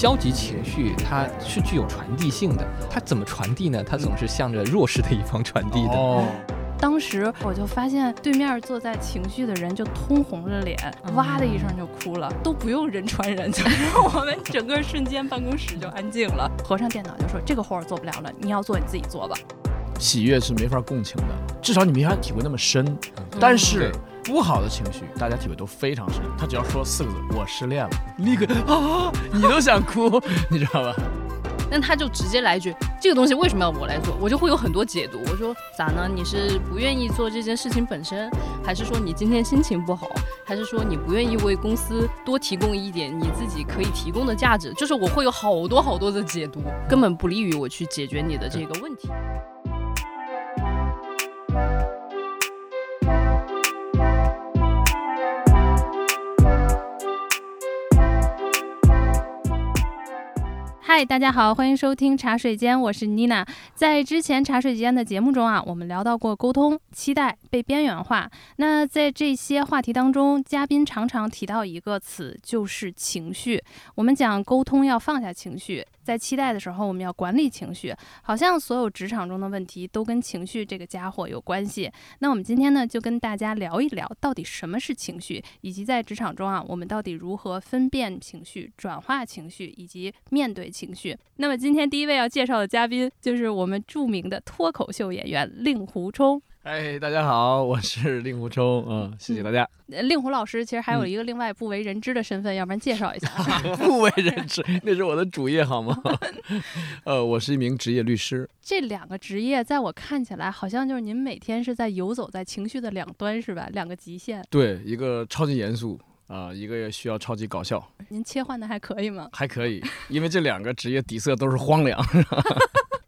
消极情绪它是具有传递性的，它怎么传递呢？它总是向着弱势的一方传递的。哦，当时我就发现对面坐在情绪的人就通红着脸，哇的一声就哭了，都不用人传人，就是我们整个瞬间办公室就安静了。合上电脑就说这个活儿做不了了，你要做你自己做吧。喜悦是没法共情的，至少你没法体会那么深。但是不好的情绪，大家体会都非常深。他只要说四个字“我失恋了”，立刻啊，你都想哭，你知道吧？那他就直接来一句：“这个东西为什么要我来做？”我就会有很多解读。我说：“咋呢？你是不愿意做这件事情本身，还是说你今天心情不好，还是说你不愿意为公司多提供一点你自己可以提供的价值？”就是我会有好多好多的解读，根本不利于我去解决你的这个问题。嗨，大家好，欢迎收听茶水间，我是妮娜。在之前茶水间的节目中啊，我们聊到过沟通、期待、被边缘化。那在这些话题当中，嘉宾常常提到一个词，就是情绪。我们讲沟通要放下情绪。在期待的时候，我们要管理情绪，好像所有职场中的问题都跟情绪这个家伙有关系。那我们今天呢，就跟大家聊一聊，到底什么是情绪，以及在职场中啊，我们到底如何分辨情绪、转化情绪以及面对情绪。那么今天第一位要介绍的嘉宾，就是我们著名的脱口秀演员令狐冲。哎，大家好，我是令狐冲，嗯，谢谢大家。令狐老师其实还有一个另外不为人知的身份，要不然介绍一下。不为人知，那是我的主业，好吗？呃，我是一名职业律师。这两个职业在我看起来，好像就是您每天是在游走在情绪的两端，是吧？两个极限。对，一个超级严肃啊，一个需要超级搞笑。您切换的还可以吗？还可以，因为这两个职业底色都是荒凉。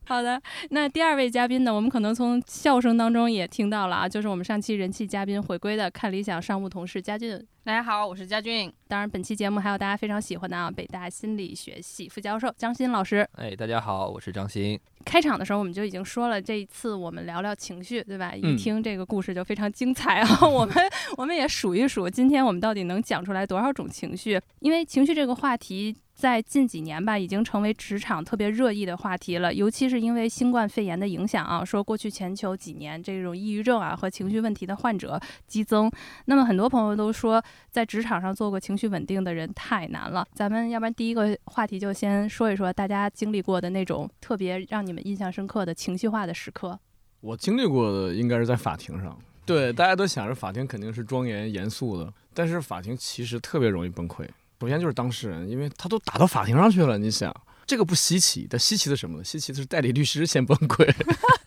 好的，那第二位嘉宾呢？我们可能从笑声当中也听到了啊，就是我们上期人气嘉宾回归的看理想商务同事佳俊。大家好，我是佳俊。当然，本期节目还有大家非常喜欢的啊，北大心理学系副教授张欣老师。哎，大家好，我是张欣。开场的时候我们就已经说了，这一次我们聊聊情绪，对吧？一听这个故事就非常精彩啊。我们我们也数一数，今天我们到底能讲出来多少种情绪？因为情绪这个话题。在近几年吧，已经成为职场特别热议的话题了。尤其是因为新冠肺炎的影响啊，说过去全球几年这种抑郁症啊和情绪问题的患者激增。那么很多朋友都说，在职场上做个情绪稳定的人太难了。咱们要不然第一个话题就先说一说大家经历过的那种特别让你们印象深刻的情绪化的时刻。我经历过的应该是在法庭上。对，大家都想着法庭肯定是庄严严肃的，但是法庭其实特别容易崩溃。首先就是当事人，因为他都打到法庭上去了，你想这个不稀奇，但稀奇的什么呢？稀奇的是代理律师先崩溃。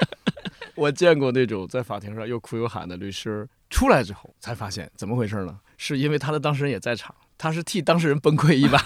我见过那种在法庭上又哭又喊的律师，出来之后才发现怎么回事呢？是因为他的当事人也在场，他是替当事人崩溃一把。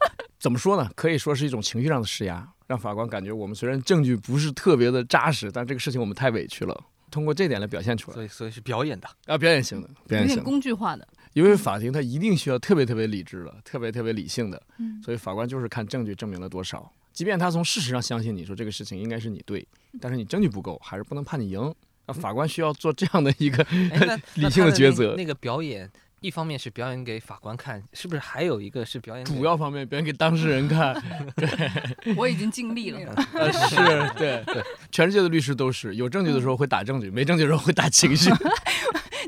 怎么说呢？可以说是一种情绪上的施压，让法官感觉我们虽然证据不是特别的扎实，但这个事情我们太委屈了，通过这点来表现出来。所以，所以是表演的啊，表演型的，表演型工具化的。因为法庭他一定需要特别特别理智的，特别特别理性的，所以法官就是看证据证明了多少。即便他从事实上相信你说这个事情应该是你对，但是你证据不够，还是不能判你赢。那法官需要做这样的一个 理性的抉择。那个表演，一方面是表演给法官看，是不是还有一个是表演？主要方面表演给当事人看。对，我已经尽力了。呃，是对对，全世界的律师都是有证据的时候会打证据，没证据的时候会打情绪。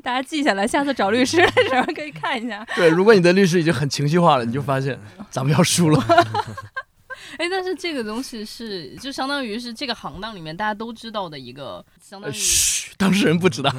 大家记下来，下次找律师的时候可以看一下。对，如果你的律师已经很情绪化了，你就发现 咱们要输了。哎，但是这个东西是就相当于是这个行当里面大家都知道的一个，相当于嘘，当事人不知道，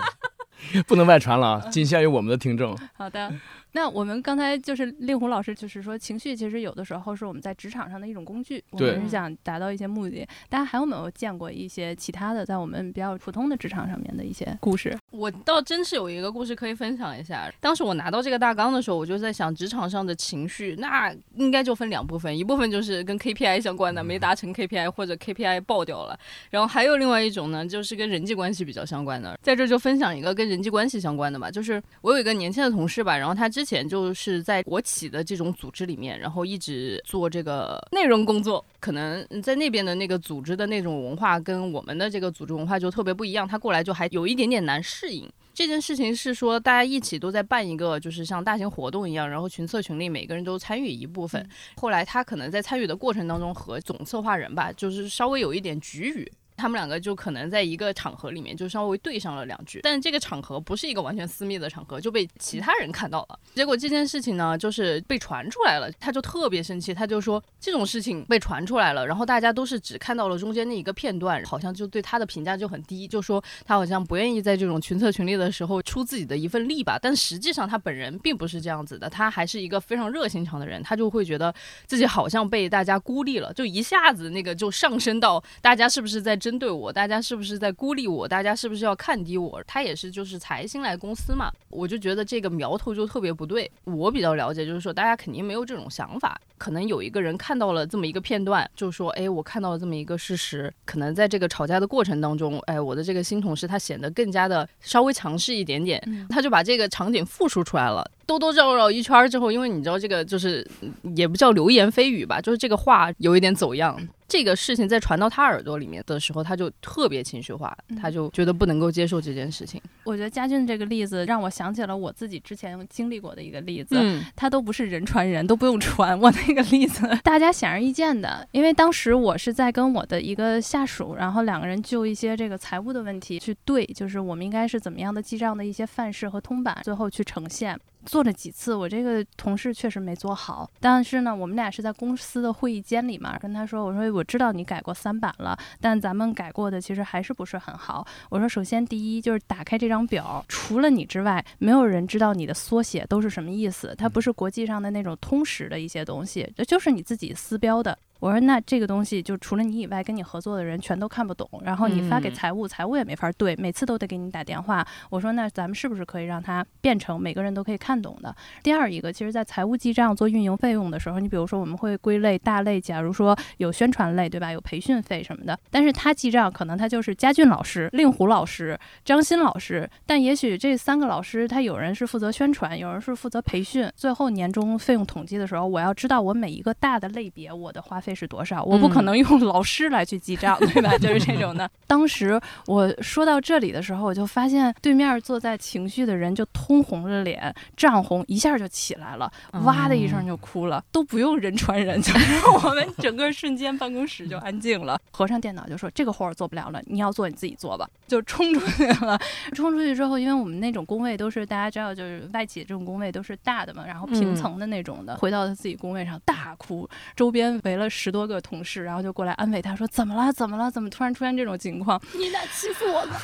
不能外传了啊，仅限于我们的听众。好的。那我们刚才就是令狐老师，就是说情绪其实有的时候是我们在职场上的一种工具，我们是想达到一些目的。大家还有没有见过一些其他的在我们比较普通的职场上面的一些故事？我倒真是有一个故事可以分享一下。当时我拿到这个大纲的时候，我就在想，职场上的情绪那应该就分两部分，一部分就是跟 KPI 相关的，没达成 KPI 或者 KPI 爆掉了，然后还有另外一种呢，就是跟人际关系比较相关的。在这就分享一个跟人际关系相关的吧，就是我有一个年轻的同事吧，然后他之之前就是在国企的这种组织里面，然后一直做这个内容工作，可能在那边的那个组织的那种文化跟我们的这个组织文化就特别不一样，他过来就还有一点点难适应。这件事情是说，大家一起都在办一个，就是像大型活动一样，然后群策群力，每个人都参与一部分。后来他可能在参与的过程当中和总策划人吧，就是稍微有一点局语。他们两个就可能在一个场合里面就稍微对上了两句，但这个场合不是一个完全私密的场合，就被其他人看到了。结果这件事情呢，就是被传出来了，他就特别生气，他就说这种事情被传出来了，然后大家都是只看到了中间那一个片段，好像就对他的评价就很低，就说他好像不愿意在这种群策群力的时候出自己的一份力吧。但实际上他本人并不是这样子的，他还是一个非常热心肠的人，他就会觉得自己好像被大家孤立了，就一下子那个就上升到大家是不是在争针对我，大家是不是在孤立我，大家是不是要看低我？他也是就是才新来公司嘛，我就觉得这个苗头就特别不对。我比较了解，就是说大家肯定没有这种想法，可能有一个人看到了这么一个片段，就说，哎，我看到了这么一个事实，可能在这个吵架的过程当中，哎，我的这个新同事他显得更加的稍微强势一点点，他就把这个场景复述出来了。兜兜绕绕一圈之后，因为你知道这个就是也不叫流言蜚语吧，就是这个话有一点走样。这个事情在传到他耳朵里面的时候，他就特别情绪化，他就觉得不能够接受这件事情。我觉得佳俊这个例子让我想起了我自己之前经历过的一个例子，嗯，他都不是人传人，都不用传。我那这个例子大家显而易见的，因为当时我是在跟我的一个下属，然后两个人就一些这个财务的问题去对，就是我们应该是怎么样的记账的一些范式和通版，最后去呈现。做了几次，我这个同事确实没做好。但是呢，我们俩是在公司的会议间里嘛，跟他说：“我说我知道你改过三版了，但咱们改过的其实还是不是很好。我说，首先第一就是打开这张表，除了你之外，没有人知道你的缩写都是什么意思，它不是国际上的那种通识的一些东西，这就是你自己私标的。”我说那这个东西就除了你以外跟你合作的人全都看不懂，然后你发给财务，财务也没法对，每次都得给你打电话。我说那咱们是不是可以让它变成每个人都可以看懂的？第二一个，其实，在财务记账做运营费用的时候，你比如说我们会归类大类，假如说有宣传类，对吧？有培训费什么的，但是他记账可能他就是佳俊老师、令狐老师、张鑫老师，但也许这三个老师他有人是负责宣传，有人是负责培训，最后年终费用统计的时候，我要知道我每一个大的类别我的花费。是多少？我不可能用老师来去记账，对吧？就是这种的。当时我说到这里的时候，我就发现对面坐在情绪的人就通红着脸，涨红一下就起来了，哇的一声就哭了，都不用人传人，就是我们整个瞬间办公室就安静了。合上电脑就说：“这个活儿做不了了，你要做你自己做吧。”就冲出去了。冲出去之后，因为我们那种工位都是大家知道，就是外企这种工位都是大的嘛，然后平层的那种的，回到他自己工位上大哭，周边围了。十多个同事，然后就过来安慰他说：“怎么了？怎么了？怎么突然出现这种情况？你俩欺负我了！”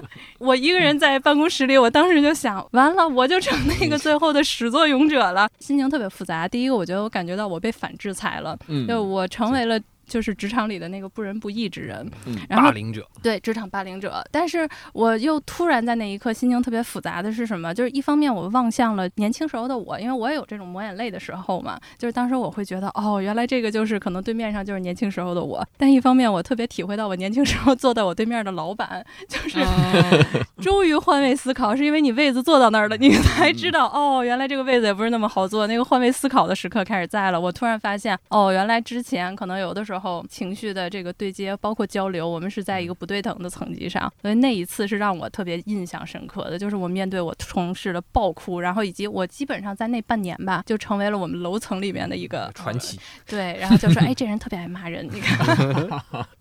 我一个人在办公室里，我当时就想，完了，我就成那个最后的始作俑者了，心情特别复杂。第一个，我觉得我感觉到我被反制裁了，就我成为了。就是职场里的那个不仁不义之人，霸凌者，对职场霸凌者。但是我又突然在那一刻心情特别复杂的是什么？就是一方面我望向了年轻时候的我，因为我也有这种抹眼泪的时候嘛。就是当时我会觉得，哦，原来这个就是可能对面上就是年轻时候的我。但一方面我特别体会到我年轻时候坐在我对面的老板，就是 终于换位思考，是因为你位子坐到那儿了，你才知道，哦，原来这个位子也不是那么好坐。那个换位思考的时刻开始在了，我突然发现，哦，原来之前可能有的时候。后情绪的这个对接，包括交流，我们是在一个不对等的层级上，所以那一次是让我特别印象深刻的，就是我面对我同事的爆哭，然后以及我基本上在那半年吧，就成为了我们楼层里面的一个传奇。对，然后就说，哎，这人特别爱骂人，你看。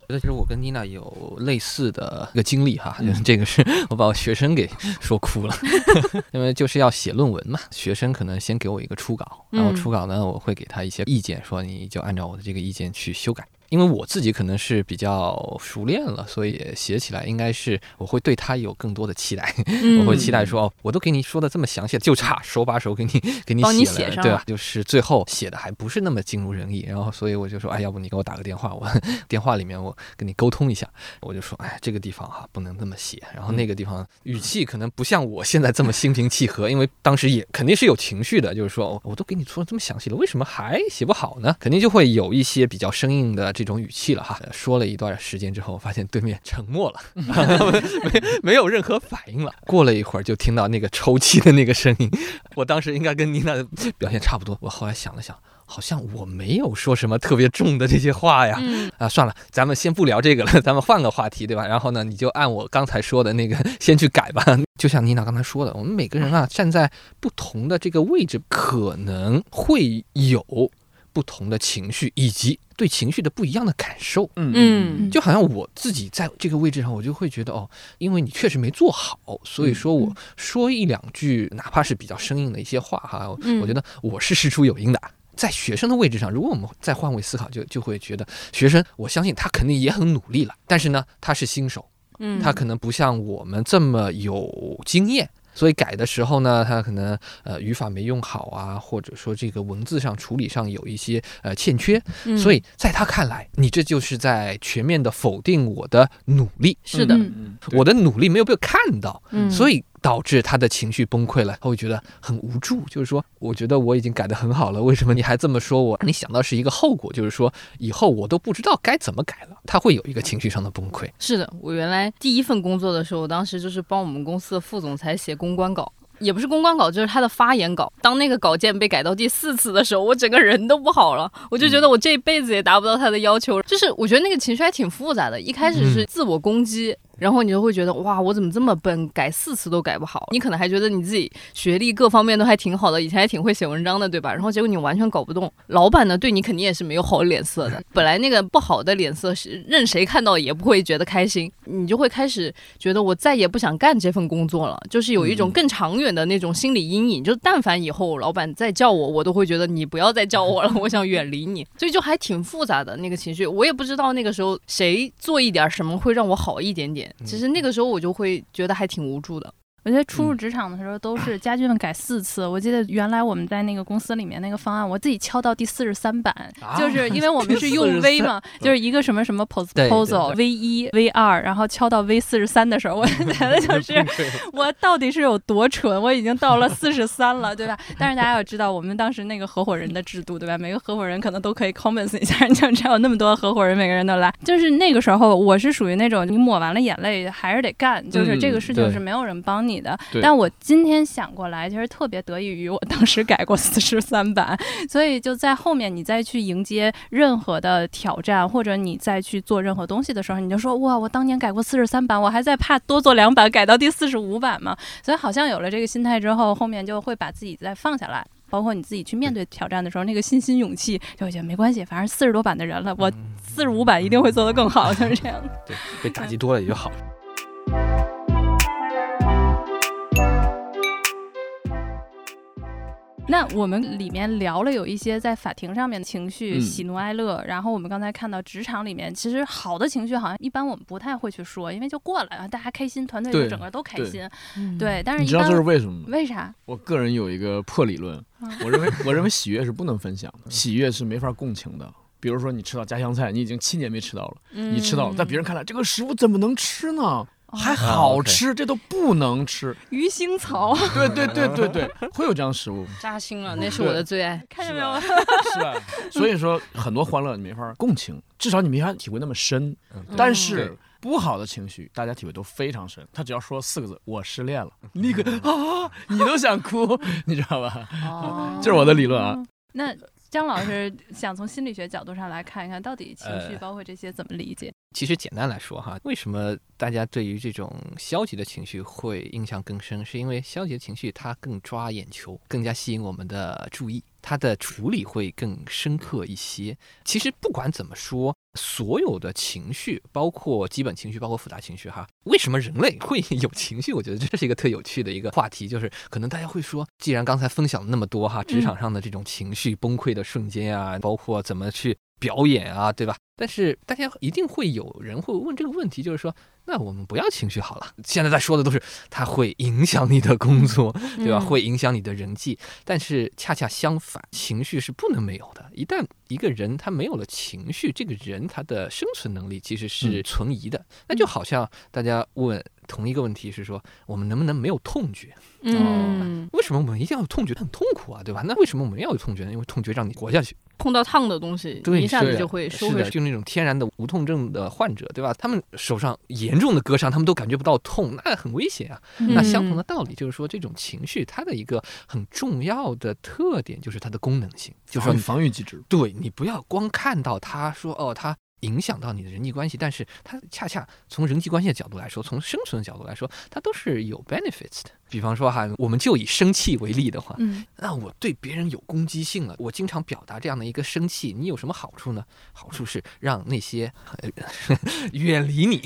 觉得其实我跟妮娜有类似的一个经历哈，这个是我把我学生给说哭了，因为就是要写论文嘛，学生可能先给我一个初稿，然后初稿呢，我会给他一些意见，说你就按照我的这个意见去修改。因为我自己可能是比较熟练了，所以写起来应该是我会对他有更多的期待。我会期待说，哦，我都给你说的这么详细，就差手把手给你给你写了，对吧？就是最后写的还不是那么尽如人意，然后所以我就说，哎，要不你给我打个电话，我 电话里面我跟你沟通一下。我就说，哎，这个地方哈不能这么写，然后那个地方语气可能不像我现在这么心平气和，因为当时也肯定是有情绪的，就是说，我都给你说的这么详细了，为什么还写不好呢？肯定就会有一些比较生硬的。这种语气了哈。呃说了一段时间之后，发现对面沉默了，没没有任何反应了。过了一会儿，就听到那个抽泣的那个声音。我当时应该跟妮娜的表现差不多。我后来想了想，好像我没有说什么特别重的这些话呀。嗯啊，算了，咱们先不聊这个了，咱们换个话题，对吧？然后呢，你就按我刚才说的那个先去改吧。就像妮娜刚才说的，我们每个人啊，站在不同的这个位置，可能会有不同的情绪，以及对情绪的不一样的感受。嗯。嗯。就好像我自己在这个位置上，我就会觉得哦，因为你确实没做好，所以说我说一两句，哪怕是比较生硬的一些话哈，嗯。我觉得我是事出有因的。在学生的位置上，如果我们再换位思考，就就会觉得学生，我相信他肯定也很努力了，但是呢，他是新手，嗯，他可能不像我们这么有经验，所以改的时候呢，他可能呃语法没用好啊，或者说这个文字上处理上有一些呃欠缺，嗯。所以在他看来，你这就是在全面的否定我的努力，是的，我的努力没有被看到，嗯，所以导致他的情绪崩溃了，他会觉得很无助，就是说，我觉得我已经改得很好了，为什么你还这么说我？你想到是一个后果，就是说以后我都不知道该怎么改了，他会有一个情绪上的崩溃。是的，我原来第一份工作的时候，我当时就是帮我们公司的副总裁写公关稿。也不是公关稿，就是他的发言稿。当那个稿件被改到第四次的时候，我整个人都不好了。我就觉得我这辈子也达不到他的要求。就是我觉得那个情绪还挺复杂的。一开始是自我攻击，然后你就会觉得哇，我怎么这么笨，改四次都改不好。你可能还觉得你自己学历各方面都还挺好的，以前还挺会写文章的，对吧？然后结果你完全搞不动。老板呢，对你肯定也是没有好脸色的。本来那个不好的脸色是任谁看到也不会觉得开心，你就会开始觉得我再也不想干这份工作了，就是有一种更长远的那种心理阴影。就但凡以后老板再叫我，我都会觉得你不要再叫我了，我想远离你。所以就还挺复杂的那个情绪，我也不知道那个时候谁做一点什么会让我好一点点。其实那个时候我就会觉得还挺无助的。我觉得初入职场的时候都是家具们改四次。我记得原来我们在那个公司里面那个方案，我自己敲到第四十三版，就是因为我们 是用 V 嘛，就是一个什么什么 proposal V 一 V 二，然后敲到 V 四十三的时候，我 觉得就是 我到底是有多蠢，我已经到了四十三了，对吧？但是大家要知道，我们当时那个合伙人的制度，对吧？每个合伙人可能都可以 comments 一下，你就知道有那么多合伙人，每个人都来。就是那个时候，我是属于那种你抹完了眼泪还是得干，就是这个事情是没有人帮你的。但我今天想过来，其实特别得益于我当时改过四十三版，所以就在后面你再去迎接任何的挑战，或者你再去做任何东西的时候，你就说哇，我当年改过四十三版，我还在怕多做两版改到第四十五版嘛。所以好像有了这个心态之后，后面就会把自己再放下来。包括你自己去面对挑战的时候，那个信心、勇气，就会觉得没关系，反正四十多版的人了，我四十五版一定会做得更好，就是这样。对，被打击多了也就好了。那我们里面聊了有一些在法庭上面的情绪，嗯喜怒哀乐。然后我们刚才看到职场里面，其实好的情绪好像一般我们不太会去说，因为就过来了，大家开心，团队就整个都开对心。嗯，对，但是一般你知道这是为什么吗？为啥？我个人有一个破理论，我认为我认为喜悦是不能分享的，喜悦是没法共情的。比如说你吃到家乡菜，你已经七年没吃到了，你吃到了，在别人看来这个食物怎么能吃呢？还好吃，这都不能吃。鱼腥草，对对对对对，会有这样的食物，扎心了，那是我的最爱。看见没有？是吧？所以说很多欢乐你没法共情，至少你没法体会那么深。嗯但是不好的情绪，大家体会都非常深。他只要说四个字“我失恋了”，立刻啊，你都想哭，你知道吧？哦 这是我的理论啊。那张老师想从心理学角度上来看一看，到底情绪呃包括这些怎么理解？其实简单来说哈，为什么大家对于这种消极的情绪会印象更深？是因为消极的情绪它更抓眼球，更加吸引我们的注意，它的处理会更深刻一些。其实不管怎么说，所有的情绪，包括基本情绪，包括复杂情绪哈，为什么人类会 有情绪？我觉得这是一个特有趣的一个话题，就是可能大家会说，既然刚才分享了那么多哈，职场上的这种情绪崩溃的瞬间啊，包括怎么去表演啊，对吧？但是大家一定会有人会问这个问题，就是说，那我们不要情绪好了。现在在说的都是它会影响你的工作，对吧？嗯会影响你的人际。但是恰恰相反，情绪是不能没有的。一旦一个人他没有了情绪，这个人他的生存能力其实是存疑的。那就好像大家问同一个问题是说，我们能不能没有痛觉？嗯，为什么我们一定要有痛觉？很痛苦啊，对吧？那为什么我们要有痛觉呢？因为痛觉让你活下去。碰到烫的东西，对一下子就会收回去。就那种天然的无痛症的患者，对吧？他们手上严重的割伤，他们都感觉不到痛，那很危险啊。那相同的道理就是说，这种情绪它的一个很重要的特点就是它的功能性，就是说防御你防御机制。对你不要光看到他说哦，它影响到你的人际关系，但是它恰恰从人际关系的角度来说，从生存的角度来说，它都是有 benefits 的。比方说哈，我们就以生气为例的话，嗯那我对别人有攻击性了，我经常表达这样的一个生气，你有什么好处呢？好处是让那些、呃、远离你，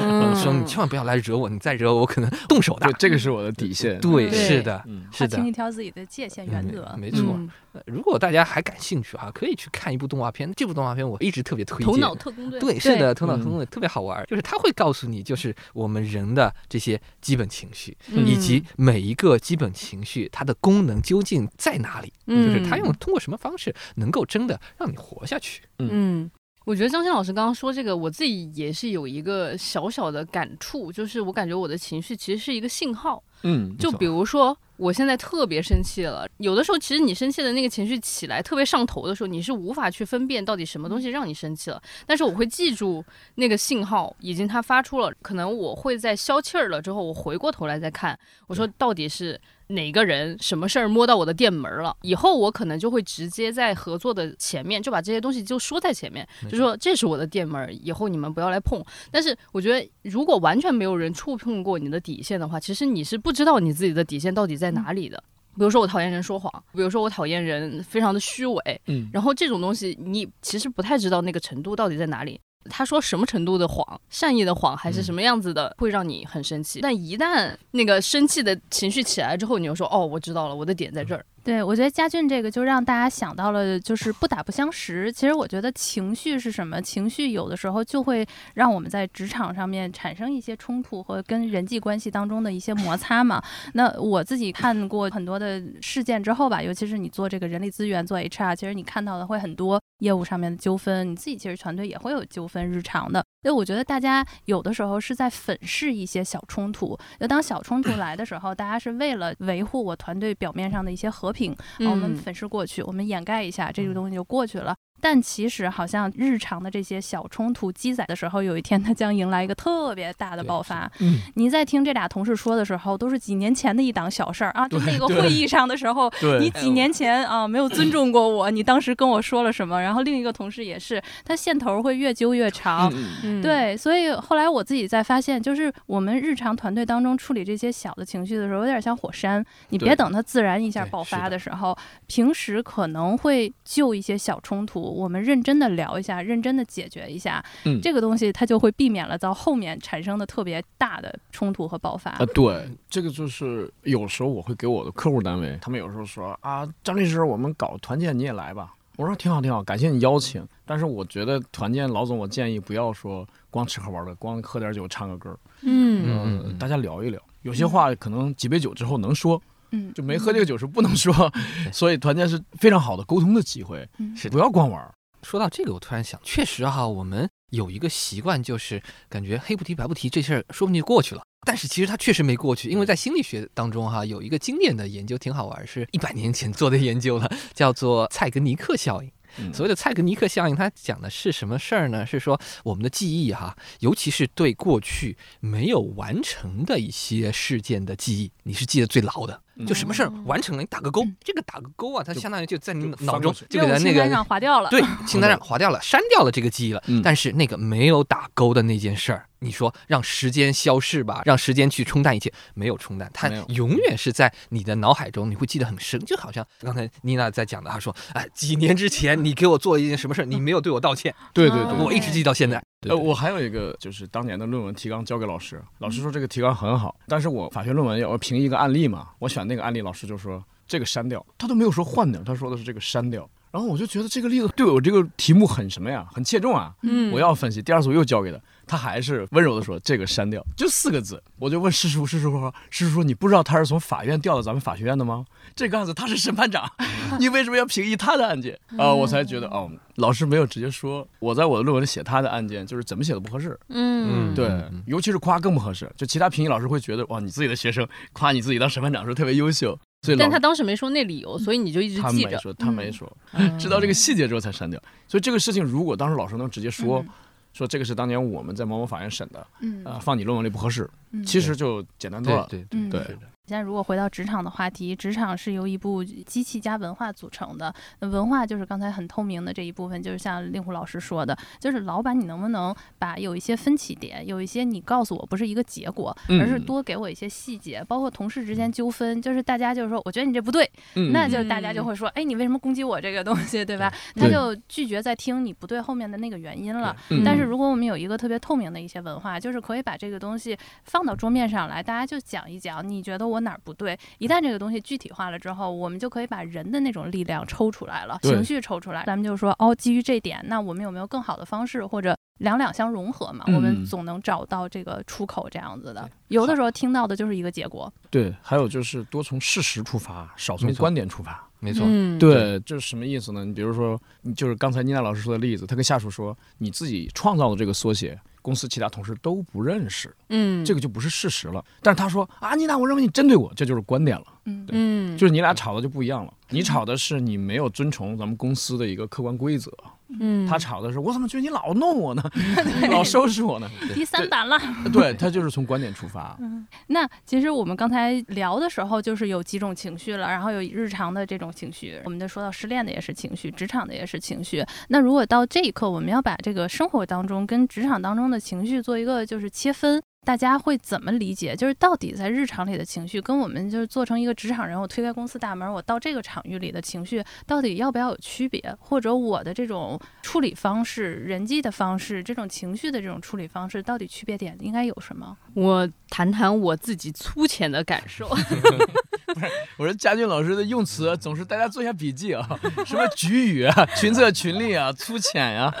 嗯说你千万不要来惹我，你再惹我，我可能动手的对，。这个是我的底线。对，对是的，嗯，是的划清。一条自己的界限原则。没错、如果大家还感兴趣哈，可以去看一部动画片。这部动画片我一直特别推荐。头脑特工队，对，是的，头脑特工队特别好玩儿，就是它会告诉你，就是我们人的这些基本情绪，嗯以及每一个基本情绪它的功能究竟在哪里，嗯。就是它用通过什么方式能够真的让你活下去。嗯，我觉得张鑫老师刚刚说这个，我自己也是有一个小小的感触，就是我感觉我的情绪其实是一个信号。嗯，就比如说，我现在特别生气了，有的时候其实你生气的那个情绪起来特别上头的时候，你是无法去分辨到底什么东西让你生气了。但是我会记住那个信号，已经它发出了，可能我会在消气儿了之后，我回过头来再看，我说到底是。哪个人什么事儿摸到我的店门了？以后我可能就会直接在合作的前面就把这些东西就说在前面，就说这是我的店门，以后你们不要来碰。但是我觉得，如果完全没有人触碰过你的底线的话，其实你是不知道你自己的底线到底在哪里的。比如说我讨厌人说谎，比如说我讨厌人非常的虚伪，嗯，然后这种东西你其实不太知道那个程度到底在哪里。他说什么程度的谎，善意的谎还是什么样子的，会让你很生气。但一旦那个生气的情绪起来之后，你就说哦，我知道了，我的点在这儿。对，我觉得家俊这个就让大家想到了，就是不打不相识。其实我觉得情绪是什么？情绪有的时候就会让我们在职场上面产生一些冲突和跟人际关系当中的一些摩擦嘛。那我自己看过很多的事件之后吧，尤其是你做这个人力资源、做 HR，其实你看到的会很多业务上面的纠纷，你自己其实团队也会有纠纷，日常的。所以我觉得大家有的时候是在粉饰一些小冲突，就当小冲突来的时候，大家是为了维护我团队表面上的一些和平。嗯啊我们粉饰过去，我们掩盖一下，这个东西就过去了。但其实好像日常的这些小冲突积攒的时候，有一天它将迎来一个特别大的爆发。嗯，你在听这俩同事说的时候，都是几年前的一档小事儿啊，就那个会议上的时候，你几年前啊没有尊重过我，你当时跟我说了什么？然后另一个同事也是，他线头会越揪越长。对，所以后来我自己在发现，就是我们日常团队当中处理这些小的情绪的时候，有点像火山，你别等它自然一下爆发的时候，平时可能会就一些小冲突，我们认真的聊一下，认真的解决一下，嗯这个东西它就会避免了到后面产生的特别大的冲突和爆发。啊，对，这个就是有时候我会给我的客户单位，他们有时候说啊，张律师，我们搞团建你也来吧。我说挺好挺好，感谢你邀请。但是我觉得团建，老总我建议不要说光吃喝玩乐，光喝点酒唱个歌，嗯嗯嗯，嗯大家聊一聊。有些话可能几杯酒之后能说，嗯，就没喝这个酒是不能说。所以团建是非常好的沟通的机会，嗯是不要光玩儿。说到这个，我突然想，确实哈，我们有一个习惯，就是感觉黑不提白不提这事儿，说不定就过去了。但是其实它确实没过去，因为在心理学当中哈，有一个经典的研究挺好玩，是一百年前做的研究了，叫做蔡格尼克效应。嗯所谓的蔡格尼克效应，它讲的是什么事儿呢？是说我们的记忆哈，尤其是对过去没有完成的一些事件的记忆，你是记得最牢的。就什么事儿完成了，你打个勾，这个打个勾啊，它相当于就在你脑中就给它那个清单上划掉了。对，清单上划掉了，删掉了这个记忆了。嗯但是那个没有打勾的那件事儿，你说让时间消逝吧，让时间去冲淡一切，没有冲淡，它永远是在你的脑海中，你会记得很深。就好像刚才妮娜在讲的，她说，哎，几年之前你给我做了一件什么事儿，你没有对我道歉，对对对，哦我一直记到现在。对呃，我还有一个就是当年的论文提纲交给老师，老师说这个提纲很好，但是我法学论文要评一个案例嘛，我选那个案例，老师就说这个删掉，他都没有说换掉，他说的是这个删掉。然后我就觉得这个例子对我这个题目很什么呀，很切中啊，嗯我要分析。第二次我又交给他，他还是温柔的说这个删掉，就四个字。我就问师叔，师叔说，师叔说你不知道他是从法院调到咱们法学院的吗？这个案子他是审判长，你为什么要评议他的案件啊、我才觉得哦，老师没有直接说我在我的论文里写他的案件，就是怎么写都不合适。嗯对尤其是夸更不合适。就其他评议老师会觉得哇，你自己的学生夸你自己当审判长是特别优秀，所以但他当时没说那理由，所以你就一直记着。他没说，他没说，嗯知道这个细节之后才删掉。所以这个事情，如果当时老师能直接说、嗯说这个是当年我们在某某法院审的，嗯。啊、放你论文里不合适，嗯。其实就简单多了。对对现在如果回到职场的话题，职场是由一部机器加文化组成的。那文化就是刚才很透明的这一部分，就是像令狐老师说的，就是老板你能不能把有一些分歧点，有一些你告诉我不是一个结果，嗯而是多给我一些细节，包括同事之间纠纷，就是大家就是说，我觉得你这不对，嗯。那就大家就会说，哎，你为什么攻击我这个东西，对吧？他就拒绝再听你不对后面的那个原因了。嗯。但是如果我们有一个特别透明的一些文化，就是可以把这个东西放到桌面上来，大家就讲一讲，你觉得我哪儿不对？一旦这个东西具体化了之后，我们就可以把人的那种力量抽出来了，情绪抽出来。咱们就说，哦，基于这点，那我们有没有更好的方式，或者两两相融合嘛？嗯我们总能找到这个出口，这样子的。有的时候听到的就是一个结果，对，还有就是多从事实出发，少从观点出发。没错，嗯，对，这是什么意思呢？你比如说，你就是刚才妮娜老师说的例子，他跟下属说你自己创造的这个缩写，公司其他同事都不认识，嗯，这个就不是事实了。但是他说啊，妮娜，我认为你针对我，这就是观点了。嗯嗯，就是你俩吵的就不一样了。你吵的是你没有遵从咱们公司的一个客观规则，嗯，他吵的是我怎么觉得你老弄我呢，老收拾我呢？第三版了。对他就是从观点出发。嗯那其实我们刚才聊的时候，就是有几种情绪了，然后有日常的这种情绪，我们就说到失恋的也是情绪，职场的也是情绪。那如果到这一刻，我们要把这个生活当中跟职场当中的情绪做一个就是切分。大家会怎么理解？就是到底在日常里的情绪，跟我们就是做成一个职场人，我推开公司大门，我到这个场域里的情绪，到底要不要有区别？或者我的这种处理方式、人际的方式、这种情绪的这种处理方式，到底区别点应该有什么？我谈谈我自己粗浅的感受。我说佳俊老师的用词总是大家做一下笔记啊，什么局语啊、群策群力啊、粗浅呀、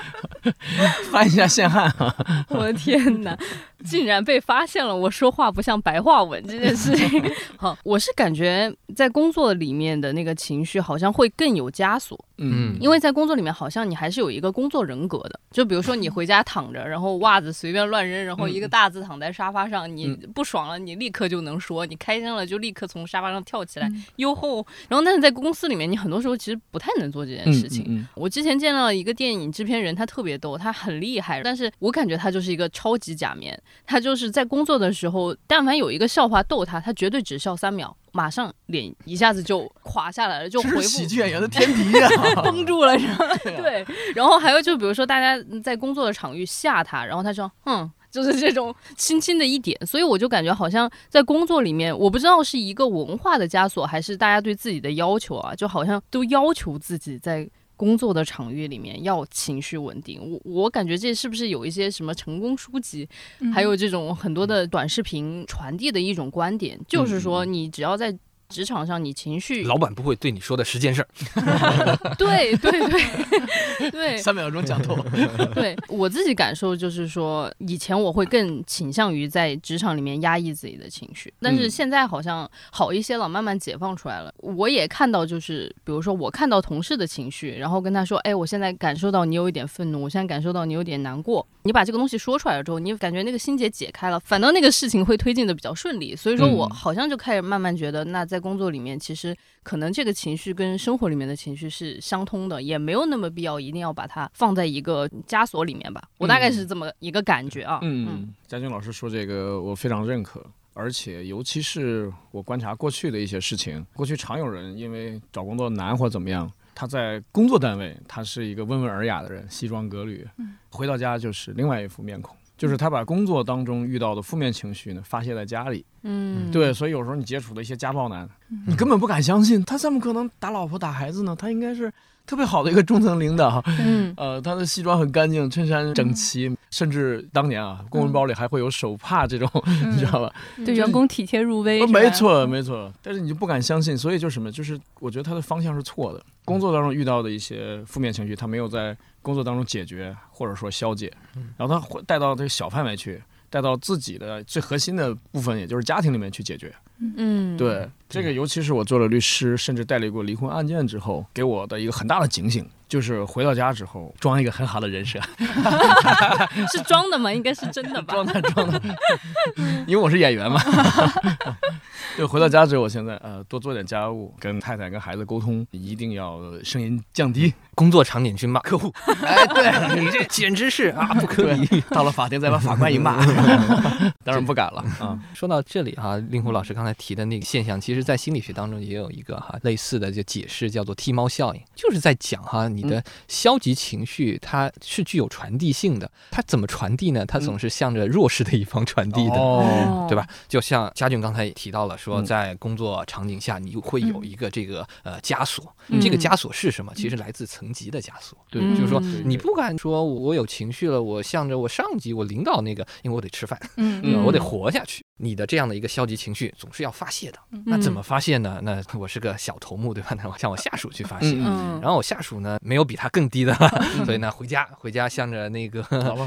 翻一下现汉啊。我的天哪，竟然被发现了我说话不像白话文 这件事情。好，我是感觉在工作里面的那个情绪好像会更有枷锁，嗯因为在工作里面好像你还是有一个工作人格的。就比如说你回家躺着，然后袜子随便乱扔，然后一个大字躺在沙发上，你不爽了，你立刻就能说；你开心了，就立刻从沙发上跳起来，哟吼！然后但是在公司里面，你很多时候其实不太能做这件事情。嗯我之前见到一个电影制片人，他特别逗，他很厉害，但是我感觉他就是一个超级假面。他就是在工作的时候，但凡有一个笑话逗他，他绝对只笑三秒，马上脸一下子就垮下来了，就回复是喜剧演员的天敌啊！绷住了，是吧？对。然后还有就比如说大家在工作的场域吓他，然后他说嗯。就是这种轻轻的一点，所以我就感觉好像在工作里面，我不知道是一个文化的枷锁，还是大家对自己的要求啊，就好像都要求自己在工作的场域里面要情绪稳定。我我感觉这是不是有一些什么成功书籍，还有这种很多的短视频传递的一种观点，就是说你只要在职场上你情绪老板不会对你说的十件事儿，对对对对 三秒钟讲透。对我自己感受就是说，以前我会更倾向于在职场里面压抑自己的情绪，但是嗯现在好像好一些了，慢慢解放出来了。我也看到，就是比如说我看到同事的情绪，然后跟他说：“哎，我现在感受到你有一点愤怒，我现在感受到你有点难过。”你把这个东西说出来了之后，你感觉那个心结解开了，反倒那个事情会推进的比较顺利。所以说我嗯好像就开始慢慢觉得，那在工作里面，其实可能这个情绪跟生活里面的情绪是相通的，也没有那么必要一定要把它放在一个枷锁里面吧。我大概是这么一个感觉啊。嗯，佳俊老师说这个我非常认可，而且尤其是我观察过去的一些事情，过去常有人因为找工作难或怎么样，他在工作单位他是一个温文尔雅的人，西装革履，回到家就是另外一副面孔。就是他把工作当中遇到的负面情绪呢发泄在家里，嗯，对，所以有时候你接触的一些家暴男，你根本不敢相信，他怎么可能打老婆打孩子呢？他应该是特别好的一个中层领导。嗯，呃，他的西装很干净，衬衫整齐，甚至当年啊，公文包里还会有手帕这种，你知道吧？对员工体贴入微，没错，没错。但是你就不敢相信，所以就是什么？就是我觉得他的方向是错的。工作当中遇到的一些负面情绪，他没有在工作当中解决，或者说消解，然后他会带到这个小范围去，带到自己的最核心的部分，也就是家庭里面去解决。嗯，对，这个尤其是我做了律师，甚至代理过离婚案件之后，给我的一个很大的警醒，就是回到家之后装一个很好的人设 是装的吗？应该是真的吧？装的装的，因为我是演员嘛。就回到家之后，我现在呃多做点家务，跟太太跟孩子沟通，一定要声音降低。工作场景去骂客户，哎，对你这简直是啊，不可以。到了法庭再把法官一骂，当然不敢了啊。说到这里哈、令狐老师刚才提的那个现象，其实在心理学当中也有一个哈、类似的就解释，叫做踢猫效应，就是在讲哈、你的消极情绪它是具有传递性的，它怎么传递呢？它总是向着弱势的一方传递的。哦，对吧？就像家俊刚才也提到了，说嗯在工作场景下，你会有一个这个呃枷锁，嗯这个枷锁是什么？其实来自层级的枷锁。对嗯就是说你不敢说我有情绪了，我向着我上级、我领导那个，因为我得吃饭，嗯嗯我得活下去。你的这样的一个消极情绪总是要发泄的，嗯那怎么发泄呢？那我是个小头目，对吧？那我向我下属去发泄。然后我下属呢没有比他更低的，所以呢回家回家向着那个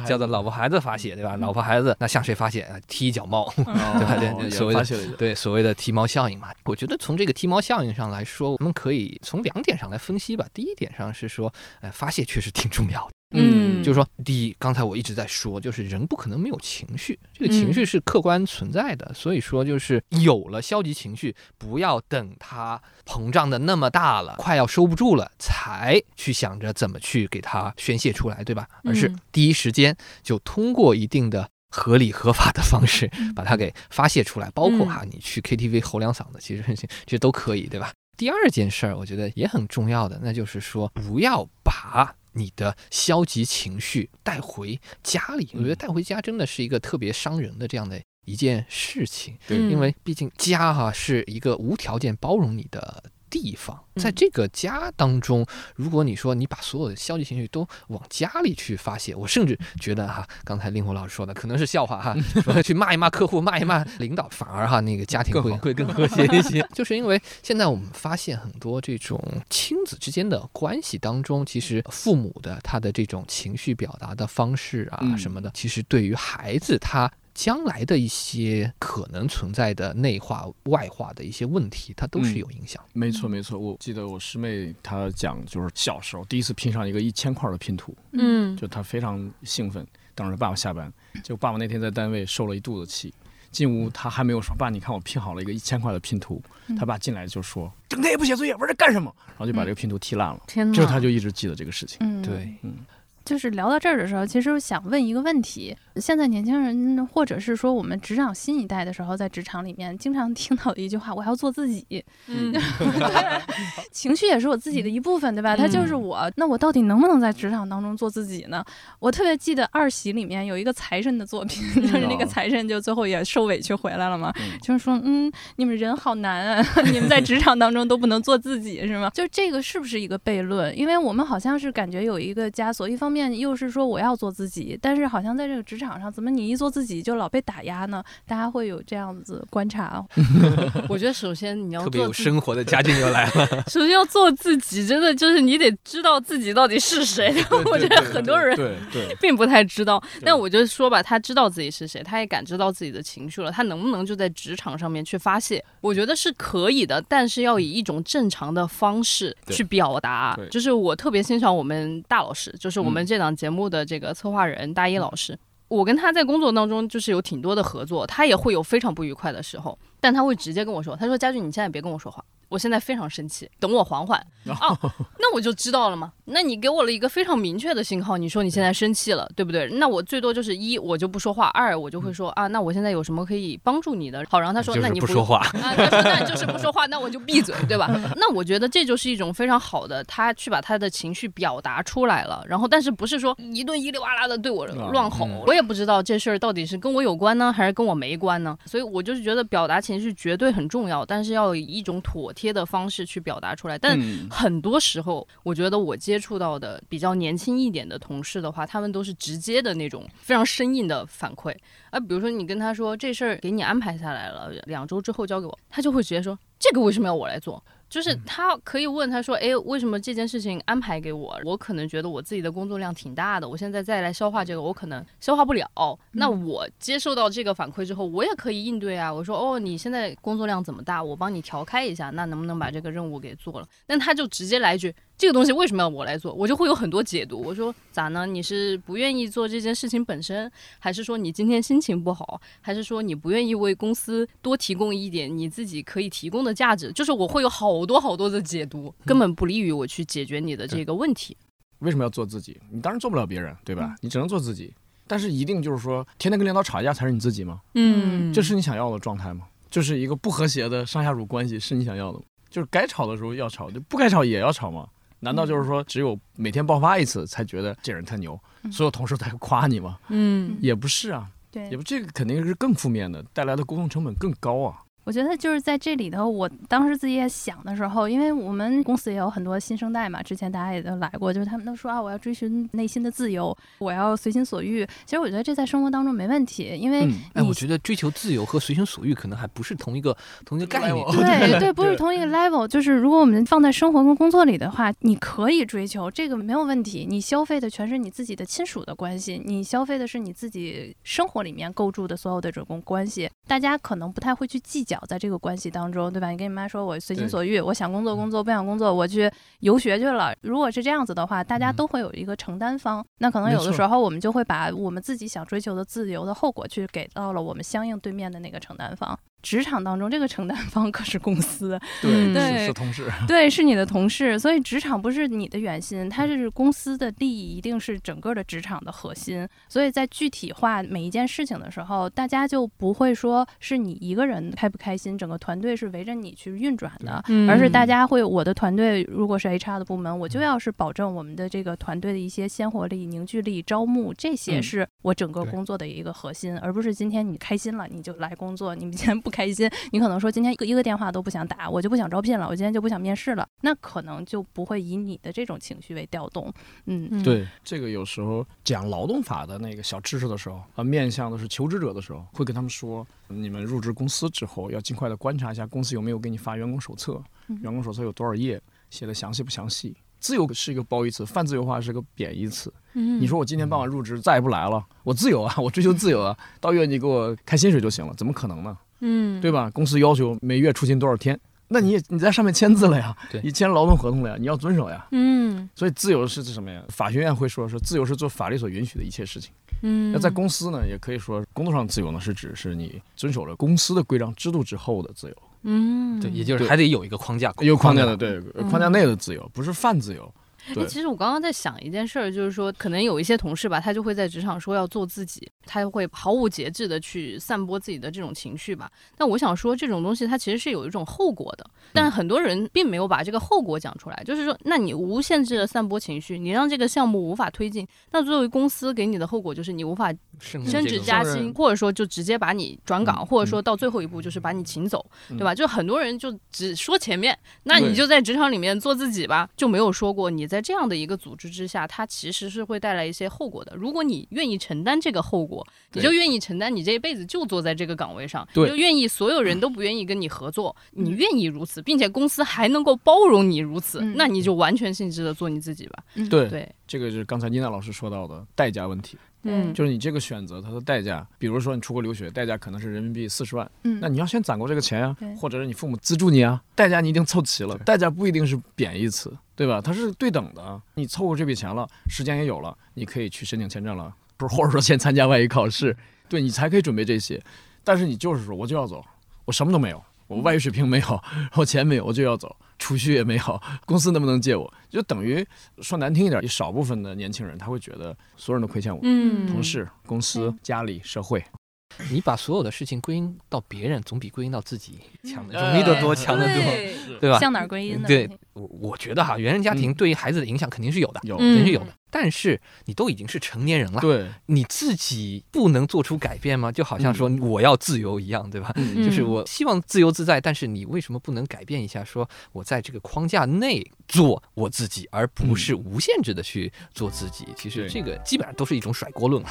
叫做老婆孩子发泄，对吧？老婆孩子那向谁发泄？啊踢一脚猫，对吧？对所谓的对所谓的踢猫效应嘛。我觉得从这个踢猫效应上来说，我们可以从两点上来分析吧。第一点上是说，呃，发泄确实挺重要的。嗯就是说，第一，刚才我一直在说，就是人不可能没有情绪，这个情绪是客观存在的。所以说，就是有了消极情绪，不要等它膨胀的那么大了，快要收不住了，才去想着怎么去给它宣泄出来，对吧？而是嗯第一时间就通过一定的。合理合法的方式嗯 把它给发泄出来，包括嗯哈，你去 KTV 吼两嗓子，其实其实都可以，对吧？第二件事儿，我觉得也很重要的，那就是说，不要把你的消极情绪带回家里。我觉得带回家真的是一个特别伤人的这样的一件事情，对嗯因为毕竟家哈、是一个无条件包容你的。地方，在嗯这个家当中，如果你说你把所有的消极情绪都往家里去发泄，我甚至觉得哈，刚才令狐老师说的可能是笑话哈，说去骂一骂客户，骂一骂领导，反而哈那个家庭更会会更和谐一些。就是因为现在我们发现很多这种亲子之间的关系当中，其实父母的他的这种情绪表达的方式啊嗯什么的，其实对于孩子他。将来的一些可能存在的内化、外化的一些问题，它都是嗯有影响。没错没错，我记得我师妹她讲，就是小时候第一次拼上一个一千块的拼图，嗯就她非常兴奋。等着爸爸下班，结果爸爸那天在单位受了一肚子气，进屋他还没有说爸，你看我拼好了一个一千块的拼图，嗯他爸进来就说整天也不写作业，玩这干什么？然后就把这个拼图踢烂了。天哪，之后他就一直记得这个事情。嗯，对，就是聊到这儿的时候，其实我想问一个问题：现在年轻人，或者是说我们职场新一代的时候，在职场里面经常听到的一句话：“我要做自己。嗯，”情绪也是我自己的一部分，对吧？它就是我。那我到底能不能在职场当中做自己呢？我特别记得二喜里面有一个财神的作品，就是那个财神就最后也受委屈回来了嘛，嗯就是说，嗯，你们人好难啊，你们在职场当中都不能做自己，是吗？就这个是不是一个悖论？因为我们好像是感觉有一个枷锁，一方面又是说我要做自己，但是好像在这个职场上，怎么你一做自己就老被打压呢？大家会有这样子观察。我觉得首先你要特别有做生活的家境又来了。首先要做自己，真的就是你得知道自己到底是谁。我觉得很多人对对并不太知道。对但我就说吧，他知道自己是谁，他也感知到自己的情绪了，他能不能就在职场上面去发泄？我觉得是可以的，但是要以一种正常的方式去表达。就是我特别欣赏我们大老师，就是我们嗯这档节目的这个策划人大一老师。我跟他在工作当中就是有挺多的合作，他也会有非常不愉快的时候，但他会直接跟我说：“他说佳俊，你现在别跟我说话，我现在非常生气，等我缓缓啊，那我就知道了嘛。那你给我了一个非常明确的信号，你说你现在生气了，对不对？那我最多就是一我就不说话，二我就会说啊，那我现在有什么可以帮助你的？好，然后他说那你不说话啊，他说那就是不说话，那我就闭嘴，对吧？那我觉得这就是一种非常好的，他去把他的情绪表达出来了，然后但是不是说一顿一里哇啦的对我乱吼，我也不知道这事儿到底是跟我有关呢，还是跟我没关呢？所以我就是觉得表达情绪绝对很重要，但是要以一种妥帖的方式去表达出来。但很多时候，我觉得我接触到的比较年轻一点的同事的话，他们都是直接的那种非常生硬的反馈。啊，比如说你跟他说这事儿给你安排下来了，两周之后交给我，他就会直接说这个为什么要我来做？就是他可以问他说，哎，为什么这件事情安排给我？我可能觉得我自己的工作量挺大的，我现在再来消化这个，我可能消化不了。那我接受到这个反馈之后，我也可以应对啊。我说，哦，你现在工作量怎么大？我帮你调开一下，那能不能把这个任务给做了？但他就直接来一句。这个东西为什么要我来做？我就会有很多解读。我说咋呢？你是不愿意做这件事情本身，还是说你今天心情不好，还是说你不愿意为公司多提供一点你自己可以提供的价值？就是我会有好多好多的解读，根本不利于我去解决你的这个问题。为什么要做自己？你当然做不了别人，对吧？你只能做自己。但是一定就是说，天天跟领导吵架才是你自己吗？嗯，这是你想要的状态吗？就是一个不和谐的上下属关系是你想要的吗？就是该吵的时候要吵，就不该吵也要吵吗？难道就是说，只有每天爆发一次才觉得这人太牛，所有同事在夸你吗？嗯，也不是啊，对，也不这个肯定是更负面的，带来的沟通成本更高啊。我觉得就是在这里头，我当时自己也想的时候，因为我们公司也有很多新生代嘛，之前大家也都来过，就是他们都说啊，我要追寻内心的自由，我要随心所欲。其实我觉得这在生活当中没问题，因为哎，我觉得追求自由和随心所欲可能还不是同一个同一个概念。对 对，不是同一个 level。就是如果我们放在生活跟工作里的话，你可以追求这个没有问题，你消费的全是你自己的亲属的关系，你消费的是你自己生活里面构筑的所有的这种关系，大家可能不太会去计较在这个关系当。当中，对吧？你跟你妈说，我随心所欲，我想工作工作，不想工作，我去游学去了。如果是这样子的话，大家都会有一个承担方。那可能有的时候，我们就会把我们自己想追求的自由的后果，去给到了我们相应对面的那个承担方。职场当中，这个承担方可是公司，对对是同事，对是你的同事，所以职场不是你的远心，它是公司的利益，一定是整个的职场的核心。所以在具体化每一件事情的时候，大家就不会说是你一个人开不开心，整个团队是围着你去运转的，而是大家会，我的团队如果是 HR 的部门，我就要是保证我们的这个团队的一些鲜活力、凝聚力、招募，这些是我整个工作的一个核心，而不是今天你开心了你就来工作，你们今天不。不开心，你可能说今天一个一个电话都不想打，我就不想招聘了，我今天就不想面试了，那可能就不会以你的这种情绪为调动。嗯，对，这个有时候讲劳动法的那个小知识的时候，啊，面向的是求职者的时候，会跟他们说，你们入职公司之后要尽快的观察一下公司有没有给你发员工手册，员工手册有多少页，写的详细不详细。自由是一个褒义词，泛自由化是个贬义词。嗯，你说我今天傍晚入职再也不来了，我自由啊，我追求自由啊，到月你给我开薪水就行了，怎么可能呢？嗯，对吧？公司要求每月出勤多少天，那你也你在上面签字了呀，你签劳动合同了呀，你要遵守呀。嗯，所以自由是指什么呀？法学院会说是自由是做法律所允许的一切事情。嗯，那在公司呢，也可以说工作上自由呢是指是你遵守了公司的规章制度之后的自由。嗯，对，也就是还得有一个框架，有框架的，对，框架内的自由，不是泛自由。哎，其实我刚刚在想一件事儿，就是说，可能有一些同事吧，他就会在职场说要做自己，他会毫无节制的去散播自己的这种情绪吧。但我想说，这种东西它其实是有一种后果的，但很多人并没有把这个后果讲出来。就是说，那你无限制的散播情绪，你让这个项目无法推进，那作为公司给你的后果就是你无法升职加薪，或者说就直接把你转岗，或者说到最后一步就是把你请走，对吧？就很多人就只说前面，那你就在职场里面做自己吧，就没有说过你在。这样的一个组织之下，它其实是会带来一些后果的。如果你愿意承担这个后果，你就愿意承担，你这一辈子就坐在这个岗位上，你就愿意所有人 都不愿意跟你合作，你愿意如此，并且公司还能够包容你如此，那你就完全性质的做你自己吧。对对，这个就是刚才妮娜老师说到的代价问题。嗯，就是你这个选择它的代价，比如说你出国留学，代价可能是人民币四十万，嗯，那你要先攒够这个钱呀，或者是你父母资助你啊，代价你一定凑齐了，代价不一定是贬义词，对吧？它是对等的，你凑够这笔钱了，时间也有了，你可以去申请签证了，不是，或者说先参加外语考试，对你才可以准备这些，但是你就是说我就要走，我什么都没有，我外语水平没有，我钱没有，我就要走，储蓄也没有，公司能不能借我？就等于说难听一点，一少部分的年轻人他会觉得所有人都亏欠我，嗯同事、公司、家里、社会。你把所有的事情归因到别人，总比归因到自己强的嗯容易得多，强得多，对对吧？向哪儿归因呢对？我我觉得哈，原生家庭嗯对于孩子的影响肯定是有的，有，嗯肯定是有的。但是你都已经是成年人了，对，你自己不能做出改变吗？就好像说我要自由一样，对吧？嗯就是我希望自由自在，但是你为什么不能改变一下？说我在这个框架内做我自己，而不是无限制的去做自己。其实这个基本上都是一种甩锅论了。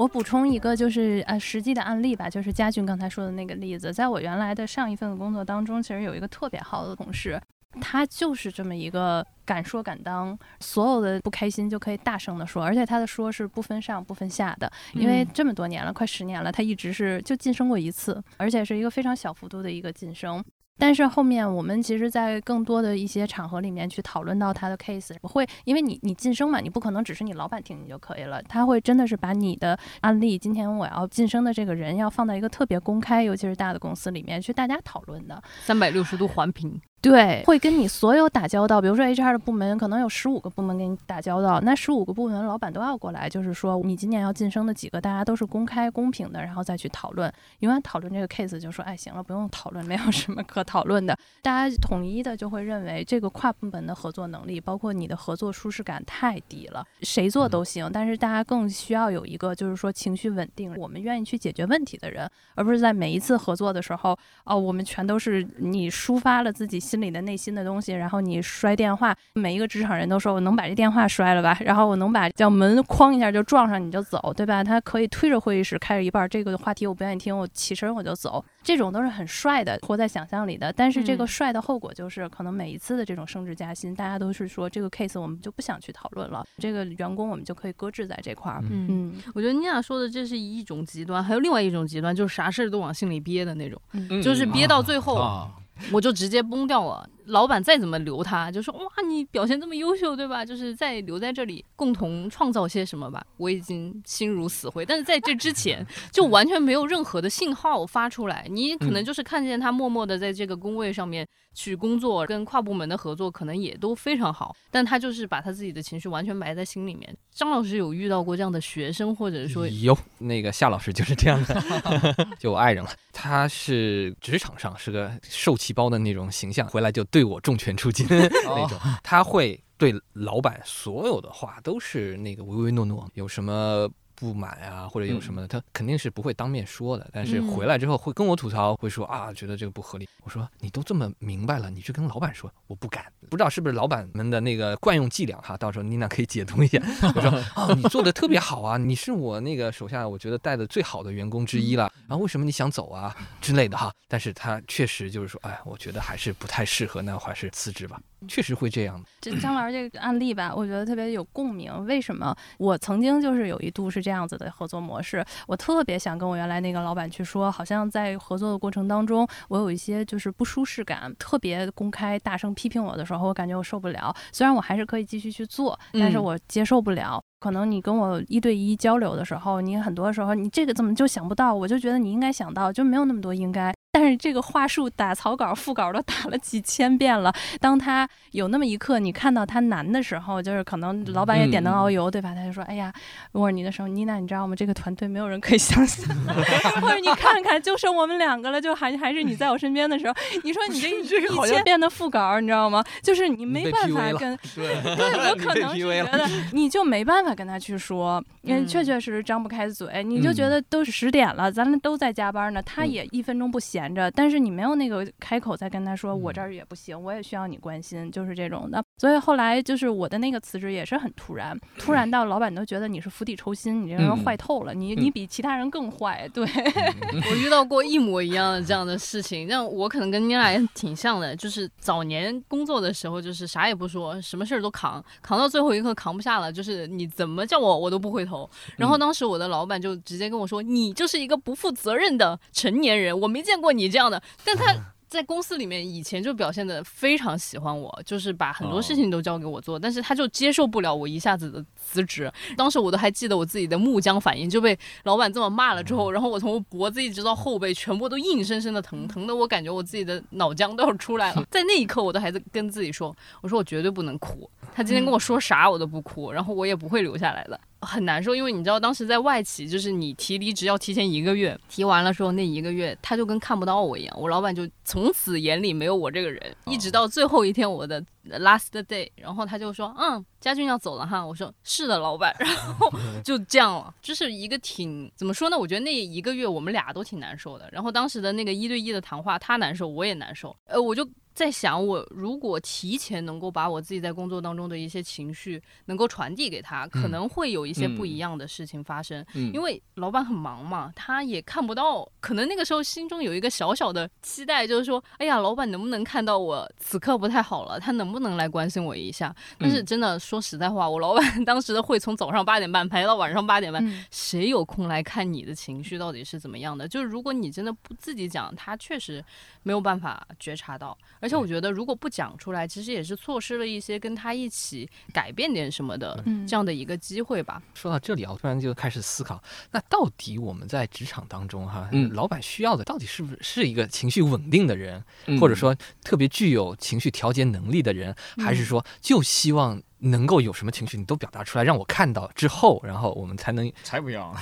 我补充一个，就是呃实际的案例吧，就是佳俊刚才说的那个例子，在我原来的上一份工作当中，其实有一个特别好的同事，他就是这么一个敢说敢当，所有的不开心就可以大声的说，而且他的说是不分上不分下的，因为嗯这么多年了，快十年了，他一直是就晋升过一次，而且是一个非常小幅度的一个晋升。但是后面我们其实，在更多的一些场合里面去讨论到他的 case，不会因为你你晋升嘛，你不可能只是你老板听你就可以了，他会真的是把你的案例，今天我要晋升的这个人，要放到一个特别公开，尤其是大的公司里面去大家讨论的。三百六十度环评，对，会跟你所有打交道，比如说 HR 的部门可能有十五个部门跟你打交道，那十五个部门老板都要过来，就是说你今年要晋升的几个，大家都是公开公平的，然后再去讨论。永远讨论这个 case 就说，哎，行了，不用讨论，没有什么可讨论的。大家统一的就会认为这个跨部门的合作能力，包括你的合作舒适感太低了，谁做都行，但是大家更需要有一个就是说情绪稳定，我们愿意去解决问题的人，而不是在每一次合作的时候，哦，我们全都是你抒发了自己心里的内心的东西，然后你摔电话，每一个职场人都说我能把这电话摔了吧，然后我能把叫门哐一下就撞上你就走，对吧？他可以推着会议室开着一半，这个话题我不愿意听，我起身我就走，这种都是很帅的，活在想象里的。但是这个嗯帅的后果就是，可能每一次的这种升职加薪，大家都是说这个 case 我们就不想去讨论了，这个员工我们就可以搁置在这块儿。嗯。嗯我觉得妮娜说的这是一种极端，还有另外一种极端，就是啥事儿都往心里憋的那种，嗯就是憋到最后，啊，我就直接崩掉了。老板再怎么留他，就说哇，你表现这么优秀，对吧？就是再留在这里，共同创造些什么吧。我已经心如死灰，但是在这之前，就完全没有任何的信号发出来。你可能就是看见他默默的在这个工位上面去工作，跟跨部门的合作可能也都非常好，但他就是把他自己的情绪完全埋在心里面。张老师有遇到过这样的学生，或者说有那个夏老师就是这样的，就我爱人了。他是职场上是个受气包的那种形象，回来就对我重拳出击那种。他会对老板所有的话都是那个唯唯诺诺，有什么。不满啊，或者有什么的，他肯定是不会当面说的，但是嗯回来之后会跟我吐槽，会说啊，觉得这个不合理。我说你都这么明白了，你去跟老板说，我不敢。不知道是不是老板们的那个惯用伎俩哈，到时候妮娜可以解读一下。我说啊，你做的特别好啊，你是我那个手下我觉得带的最好的员工之一了。然后为什么你想走啊之类的哈？但是他确实就是说，哎，我觉得还是不太适合，那还是辞职吧。确实会这样的。这张老师这个案例吧，我觉得特别有共鸣。为什么？我曾经就是有一度是这样子的合作模式，我特别想跟我原来那个老板去说，好像在合作的过程当中，我有一些就是不舒适感，特别公开大声批评我的时候，我感觉我受不了。虽然我还是可以继续去做，但是嗯我接受不了。可能你跟我一对一交流的时候，你很多时候你这个怎么就想不到？我就觉得你应该想到，就没有那么多应该。但是这个话术打草稿、副稿都打了几千遍了。当他有那么一刻，你看到他难的时候，就是可能老板也点灯熬油，对吧？他就说：“哎呀，沃尔尼的时候，妮娜，你知道吗？这个团队没有人可以相信。或者你看看，就剩我们两个了，就还还是你在我身边的时候，你说你这一千遍的副稿，你知道吗？就是你没办法跟对，对我 可能是觉得你就没办法跟他去说，因为嗯。确确实实张不开嘴，你就觉嗯。得都是十点了，咱们都在加班呢，他嗯。也一分钟不闲着，但是你没有那个开口再跟他说，我嗯。这儿也不行，我也需要你关心，就是这种的。所以后来就是我的那个辞职也是很突然，突然到老板都觉得你是釜底抽薪，你这人嗯。坏透了，你你比其他人更坏，对，我遇到过一模一样的这样的事情，那我可能跟你俩也挺像的，就是早年工作的时候，就是啥也不说，什么事儿都扛，扛到最后一刻扛不下了，就是你怎么叫我我都不回头。然后当时我的老板就直接跟我说：“你就是一个不负责任的成年人，我没见过你这样的。”但他在公司里面以前就表现的非常喜欢我，就是把很多哦事情都交给我做，但是他就接受不了我一下子的辞职。当时我都还记得我自己的木僵反应，就被老板这么骂了之后，然后我从脖子一直到后背全部都硬生生的疼，疼的我感觉我自己的脑浆都要出来了。在那一刻，我都还在跟自己说，我说我绝对不能哭，他今天跟我说啥我都不哭，然后我也不会留下来的。很难受，因为你知道当时在外企，就是你提离职要提前一个月，提完了之后那一个月他就跟看不到我一样，我老板就从此眼里没有我这个人，一直到最后一天我的 last day，然后他就说，嗯，家俊要走了哈，我说是的，老板，然后 就这样了，就是一个挺怎么说呢？我觉得那一个月我们俩都挺难受的，然后当时的那个一对一的谈话，他难受，我也难受，呃，我就。在想，我如果提前能够把我自己在工作当中的一些情绪能够传递给他，可能会有一些不一样的事情发生。嗯因为老板很忙嘛，他也看不到，可能那个时候心中有一个小小的期待，就是说，哎呀，老板能不能看到我此刻不太好了，他能不能来关心我一下？但是真的说实在话，我老板 当时的会从早上八点半排到晚上八点半，嗯谁有空来看你的情绪到底是怎么样的？就是如果你真的不自己讲，他确实没有办法觉察到。而且我觉得，如果不讲出来，其实也是错失了一些跟他一起改变点什么的嗯这样的一个机会吧。说到这里啊，我突然就开始思考，那到底我们在职场当中哈，嗯老板需要的到底是不是是一个情绪稳定的人，嗯。或者说特别具有情绪调节能力的人，还是说就希望能够有什么情绪你都表达出来，让我看到之后，然后我们才能才不要，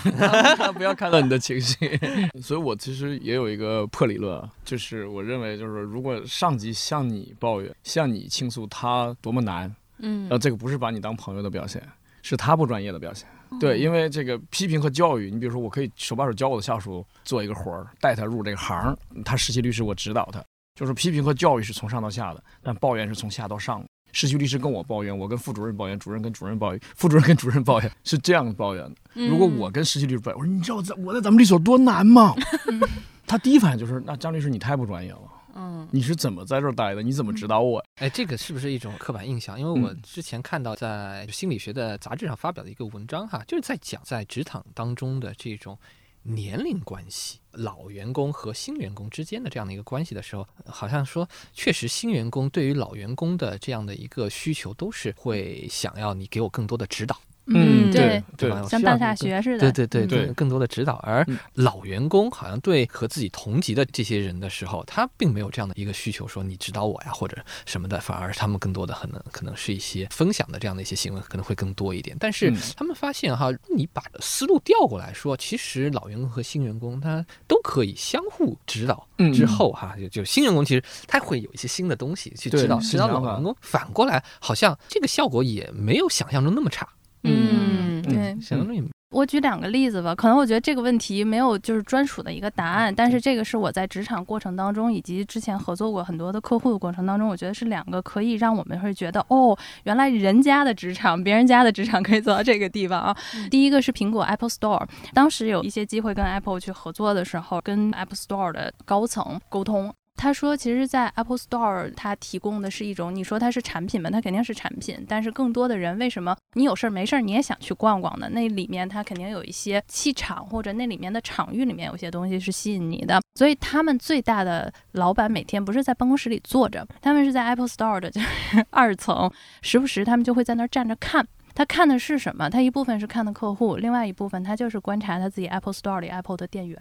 不要看到你的情绪。所以我其实也有一个破理论，啊就是我认为，就是如果上级向你抱怨、向你倾诉他多么难，嗯呃，这个不是把你当朋友的表现，是他不专业的表现。对，因为这个批评和教育，你比如说，我可以手把手教我的下属做一个活儿，带他入这个行，他实习律师我指导他，就是批评和教育是从上到下的，但抱怨是从下到上。实习律师跟我抱怨，我跟副主任抱怨，主任跟主任抱怨，副主任跟主任抱怨，是这样抱怨的。嗯如果我跟实习律师抱怨，我说你知道在我在咱们律所多难吗？他第一反应就是，那张律师你太不专业了，嗯你是怎么在这儿待的？你怎么指导我？哎，这个是不是一种刻板印象？因为我嗯之前看到在心理学的杂志上发表的一个文章哈，就是在讲在职场当中的这种年龄关系，老员工和新员工之间的这样的一个关系的时候，好像说确实新员工对于老员工的这样的一个需求都是会想要你给我更多的指导，嗯对，对像办下学似的，对对对嗯对更更多的指导，而嗯老员工好像对和自己同级的这些人的时候，他并没有这样的一个需求，说你指导我呀或者什么的，反而他们更多的可能可能是一些分享的这样的一些行为可能会更多一点。但是嗯他们发现哈，你把思路调过来说，其实老员工和新员工他都可以相互指导。嗯之后哈，就就新员工其实他会有一些新的东西去指导指导老员工，反过来好像这个效果也没有想象中那么差。嗯，嗯对。我举两个例子吧，可能我觉得这个问题没有就是专属的一个答案，但是这个是我在职场过程当中，以及之前合作过很多的客户的过程当中，我觉得是两个可以让我们会觉得，哦，原来人家的职场，别人家的职场可以做到这个地方啊。第一个是苹果 Apple Store，当时有一些机会跟 Apple 去合作的时候，跟 Apple Store 的高层沟通。他说，其实，在 Apple Store，它提供的是一种，你说它是产品吗？它肯定是产品，但是更多的人为什么你有事儿没事儿你也想去逛逛呢？那里面它肯定有一些气场，或者那里面的场域里面有些东西是吸引你的。所以他们最大的老板每天不是在办公室里坐着，他们是在 Apple Store 的就是 二层，时不时他们就会在那儿站着看。他看的是什么？他一部分是看的客户，另外一部分他就是观察他自己 Apple Store 里 Apple 的店员。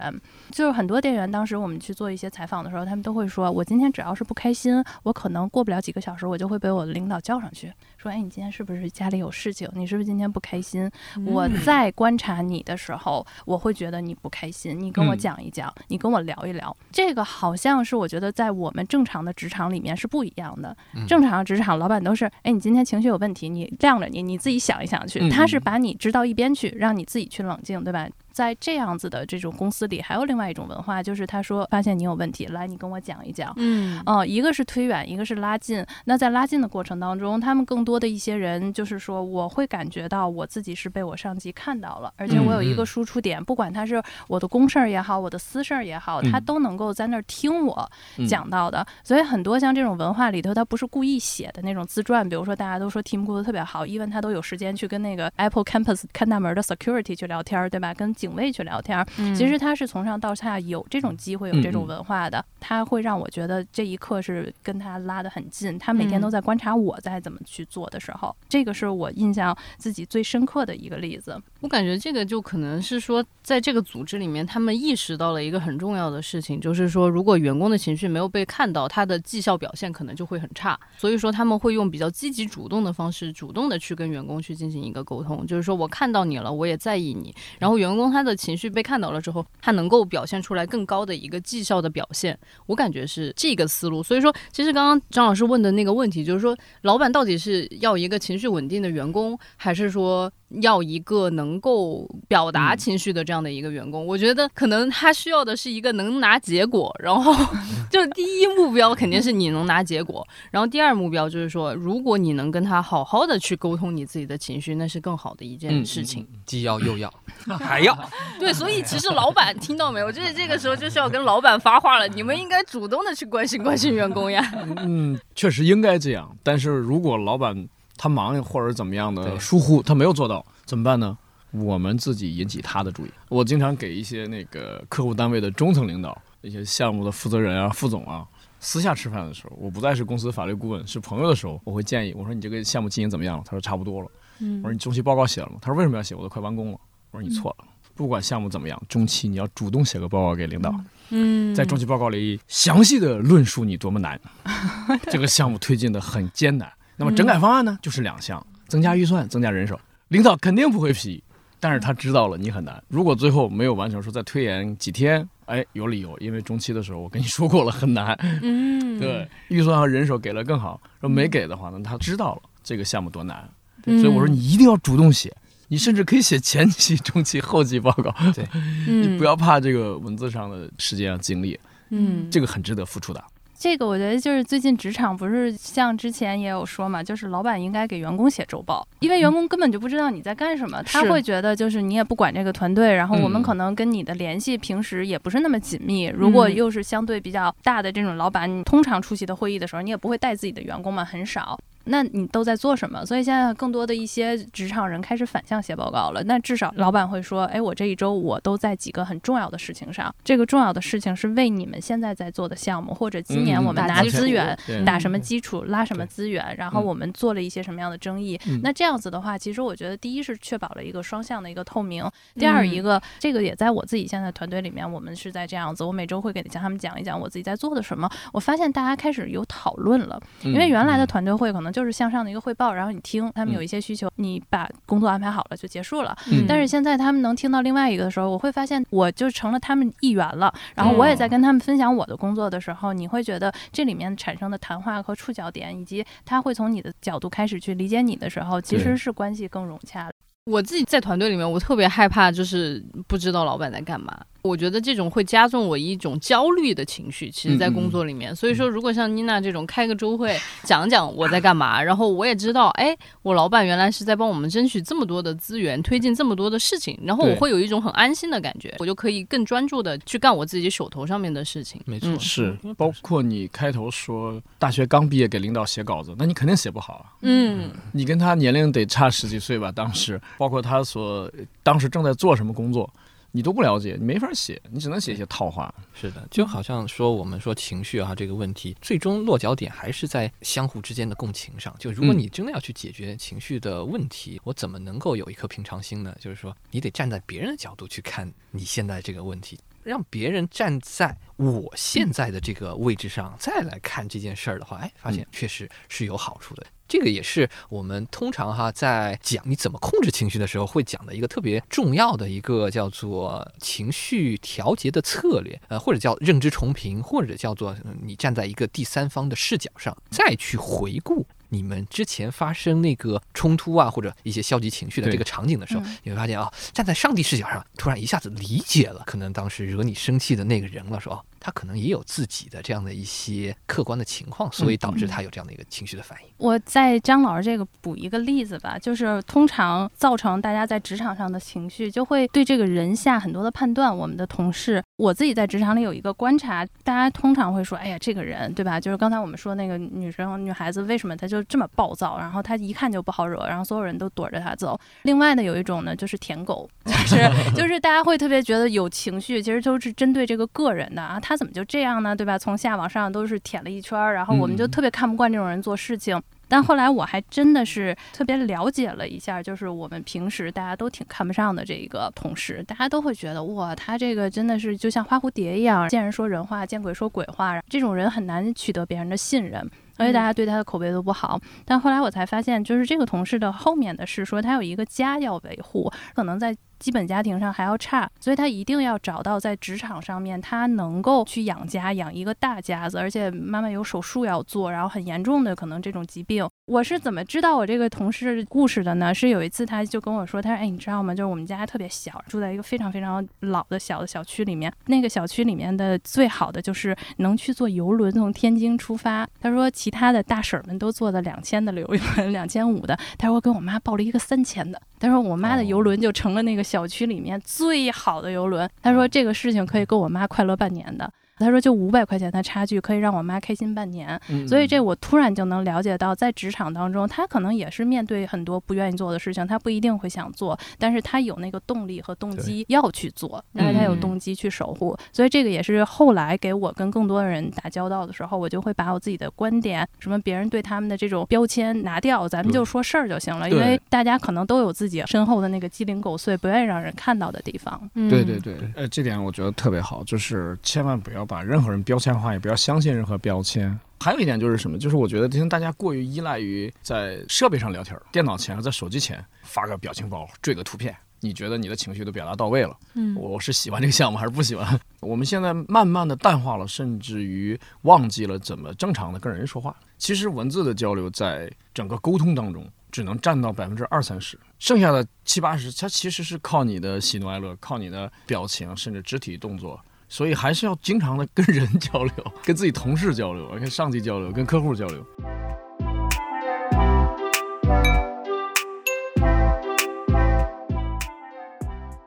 就是很多店员，当时我们去做一些采访的时候，他们都会说：“我今天只要是不开心，我可能过不了几个小时，我就会被我的领导叫上去，说：‘哎，你今天是不是家里有事情？你是不是今天不开心？’我在观察你的时候，我会觉得你不开心，你跟我嗯讲一讲，你跟我聊一聊。这个好像是我觉得在我们正常的职场里面是不一样的。嗯正常的职场老板都是：哎，你今天情绪有问题，你晾着你，你自己想一想去。嗯他是把你支到一边去，让你自己去冷静，对吧？在这样子的这种公司里，还有另外一种文化，就是他说发现你有问题，来，你跟我讲一讲。嗯哦、一个是推远，一个是拉近。那在拉近的过程当中，他们更多的一些人就是说，我会感觉到我自己是被我上级看到了，而且我有一个嗯输出点，不管他是我的公事儿也好，我的私事儿也好，他嗯都能够在那儿听我嗯讲到的。所以很多像这种文化里头，他不是故意写的那种自传，比如说大家都说 Tim Cook 特别好，因为他都有时间去跟那个 Apple Campus 看大门的 security 去聊天，对吧？跟警警卫去聊天。嗯其实他是从上到下有这种机会，有这种文化的，他会让我觉得这一刻是跟他拉得很近。他每天嗯都在观察我在怎么去做的时候，这个是我印象自己最深刻的一个例子。我感觉这个就可能是说，在这个组织里面，他们意识到了一个很重要的事情，就是说，如果员工的情绪没有被看到，他的绩效表现可能就会很差。所以说，他们会用比较积极主动的方式，主动的去跟员工去进行一个沟通，就是说我看到你了，我也在意你。然后员工他的情绪被看到了之后，他能够表现出来更高的一个绩效的表现。我感觉是这个思路。所以说，其实刚刚张老师问的那个问题，就是说，老板到底是要一个情绪稳定的员工，还是说要一个能够表达嗯情绪的这样的一个员工？我觉得可能他需要的是一个能拿结果，然后 就是第一目标肯定是你能拿结果，然后第二目标就是说，如果你能跟他好好的去沟通你自己的情绪，那是更好的一件嗯事情。既要又要，还要。对，所以其实老板听到没有？就是这个时候就是要跟老板发话了，你们应该主动的去关心关心员工呀。嗯，确实应该这样。但是如果老板他忙或者怎么样的疏忽，他没有做到，怎么办呢？我们自己引起他的注意。我经常给一些那个客户单位的中层领导、一些项目的负责人啊、副总啊，私下吃饭的时候，我不再是公司法律顾问，是朋友的时候，我会建议我说你这个项目经营怎么样了？他说差不多了。嗯我说你中期报告写了吗？他说为什么要写？我都快完工了。我说你错了，不管项目怎么样，中期你要主动写个报告给领导。嗯在中期报告里详细的论述你多么难，这个项目推进的很艰难。那么整改方案呢，就是两项：增加预算，增加人手。领导肯定不会批，但是他知道了你很难。如果最后没有完成，说再推延几天，哎，有理由，因为中期的时候我跟你说过了，很难。嗯对，预算和人手给了更好，说没给的话呢，他知道了这个项目多难，嗯所以我说你一定要主动写。你甚至可以写前期、中期、后期报告，对 你不要怕这个文字上的时间啊、精力，嗯这个很值得付出的。这个我觉得就是最近职场不是像之前也有说嘛，就是老板应该给员工写周报，因为员工根本就不知道你在干什么，他会觉得就是你也不管这个团队，然后我们嗯可能跟你的联系平时也不是那么紧密。如果嗯又是相对比较大的这种老板，你通常出席的会议的时候，你也不会带自己的员工嘛，很少。那你都在做什么？所以现在更多的一些职场人开始反向写报告了。那至少老板会说，哎，我这一周我都在几个很重要的事情上，这个重要的事情是为你们现在在做的项目，或者今年嗯我们拿资源。对打什么基础，拉什么资源，然后嗯我们做了一些什么样的争议。嗯那这样子的话，其实我觉得第一是确保了一个双向的一个透明，第二嗯一个这个也在我自己现在团队里面，我们是在这样子，我每周会给向他们讲一讲我自己在做的什么。我发现大家开始有讨论了，嗯因为原来的团队会可能就是向上的一个汇报，然后你听他们有一些需求，你把工作安排好了就结束了。嗯但是现在他们能听到另外一个的时候，我会发现我就成了他们一员了。然后我也在跟他们分享我的工作的时候，你会觉得这里面产生的谈话和触角点，以及他会从你的角度开始去理解你的时候，其实是关系更融洽的。我自己在团队里面，我特别害怕，就是不知道老板在干嘛。我觉得这种会加重我一种焦虑的情绪。其实，在工作里面，所以说，如果像妮娜这种开个周会，讲讲我在干嘛，然后我也知道，哎，我老板原来是在帮我们争取这么多的资源，推进这么多的事情，然后我会有一种很安心的感觉，我就可以更专注的去干我自己手头上面的事情。没错，嗯是，包括你开头说大学刚毕业给领导写稿子，那你肯定写不好啊。嗯你跟他年龄得差十几岁吧，当时包括他所当时正在做什么工作，你都不了解，你没法写，你只能写一些套话。是的，就好像说我们说情绪啊这个问题，最终落脚点还是在相互之间的共情上。就如果嗯你真的要去解决情绪的问题，我怎么能够有一颗平常心呢？就是说，你得站在别人的角度去看你现在这个问题，让别人站在我现在的这个位置上再来看这件事儿的话，哎，发现确实是有好处的。这个也是我们通常哈在讲你怎么控制情绪的时候会讲的一个特别重要的一个叫做情绪调节的策略，呃，或者叫认知重评，或者叫做呃你站在一个第三方的视角上再去回顾。你们之前发生那个冲突啊，或者一些消极情绪的这个场景的时候嗯，你会发现啊，站在上帝视角上，突然一下子理解了，可能当时惹你生气的那个人了，说哦，他可能也有自己的这样的一些客观的情况，所以导致他有这样的一个情绪的反应。我在张老师这个补一个例子吧，就是通常造成大家在职场上的情绪，就会对这个人下很多的判断。我们的同事我自己在职场里有一个观察，大家通常会说，哎呀，这个人，对吧？就是刚才我们说那个女生、女孩子，为什么她就这么暴躁？然后她一看就不好惹，然后所有人都躲着她走。另外呢，有一种呢，就是舔狗，就是 就是大家会特别觉得有情绪，其实都是针对这个个人的啊，他怎么就这样呢？对吧？从下往上都是舔了一圈儿，然后我们就特别看不惯这种人做事情。但后来我还真的是特别了解了一下，就是我们平时大家都挺看不上的这一个同事，大家都会觉得哇，他这个真的是就像花蝴蝶一样，见人说人话，见鬼说鬼话，这种人很难取得别人的信任，而且大家对他的口碑都不好。但后来我才发现，就是这个同事的后面的是说他有一个家要维护，可能在。基本家庭上还要差，所以他一定要找到在职场上面他能够去养家，养一个大家子，而且妈妈有手术要做，然后很严重的可能这种疾病。我是怎么知道我这个同事故事的呢？是有一次他就跟我说，他说：“哎，你知道吗？就是我们家特别小，住在一个非常非常老的小的小区里面。那个小区里面的最好的就是能去坐游轮从天津出发。他说其他的大婶们都坐的两千的游轮，两千五的。他说给我妈报了一个三千的。他说我妈的游轮就成了那个。”小区里面最好的游轮，他说这个事情可以够我妈快乐半年的。他说：“就五百块钱的差距，可以让我妈开心半年。”所以这我突然就能了解到，在职场当中，他可能也是面对很多不愿意做的事情，他不一定会想做，但是他有那个动力和动机要去做，然后他有动机去守护。所以这个也是后来给我跟更多的人打交道的时候，我就会把我自己的观点，什么别人对他们的这种标签拿掉，咱们就说事儿就行了。因为大家可能都有自己身后的那个鸡零狗碎，不愿意让人看到的地方。对对对，呃，这点我觉得特别好，就是千万不要。把任何人标签化，也不要相信任何标签。还有一点就是什么？就是我觉得现在大家过于依赖于在设备上聊天，电脑前、在手机前发个表情包、缀个图片，你觉得你的情绪都表达到位了？嗯，我是喜欢这个项目还是不喜欢？我们现在慢慢的淡化了，甚至于忘记了怎么正常的跟人说话。其实文字的交流在整个沟通当中只能占到百分之二三十，剩下的七八十，它其实是靠你的喜怒哀乐，靠你的表情，甚至肢体动作。所以还是要经常的跟人交流，跟自己同事交流，跟上级交流，跟客户交流。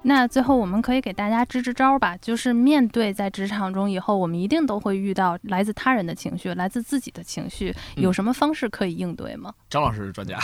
那最后我们可以给大家支支招吧，就是面对在职场中以后，我们一定都会遇到来自他人的情绪，来自自己的情绪，有什么方式可以应对吗？张老师是专家。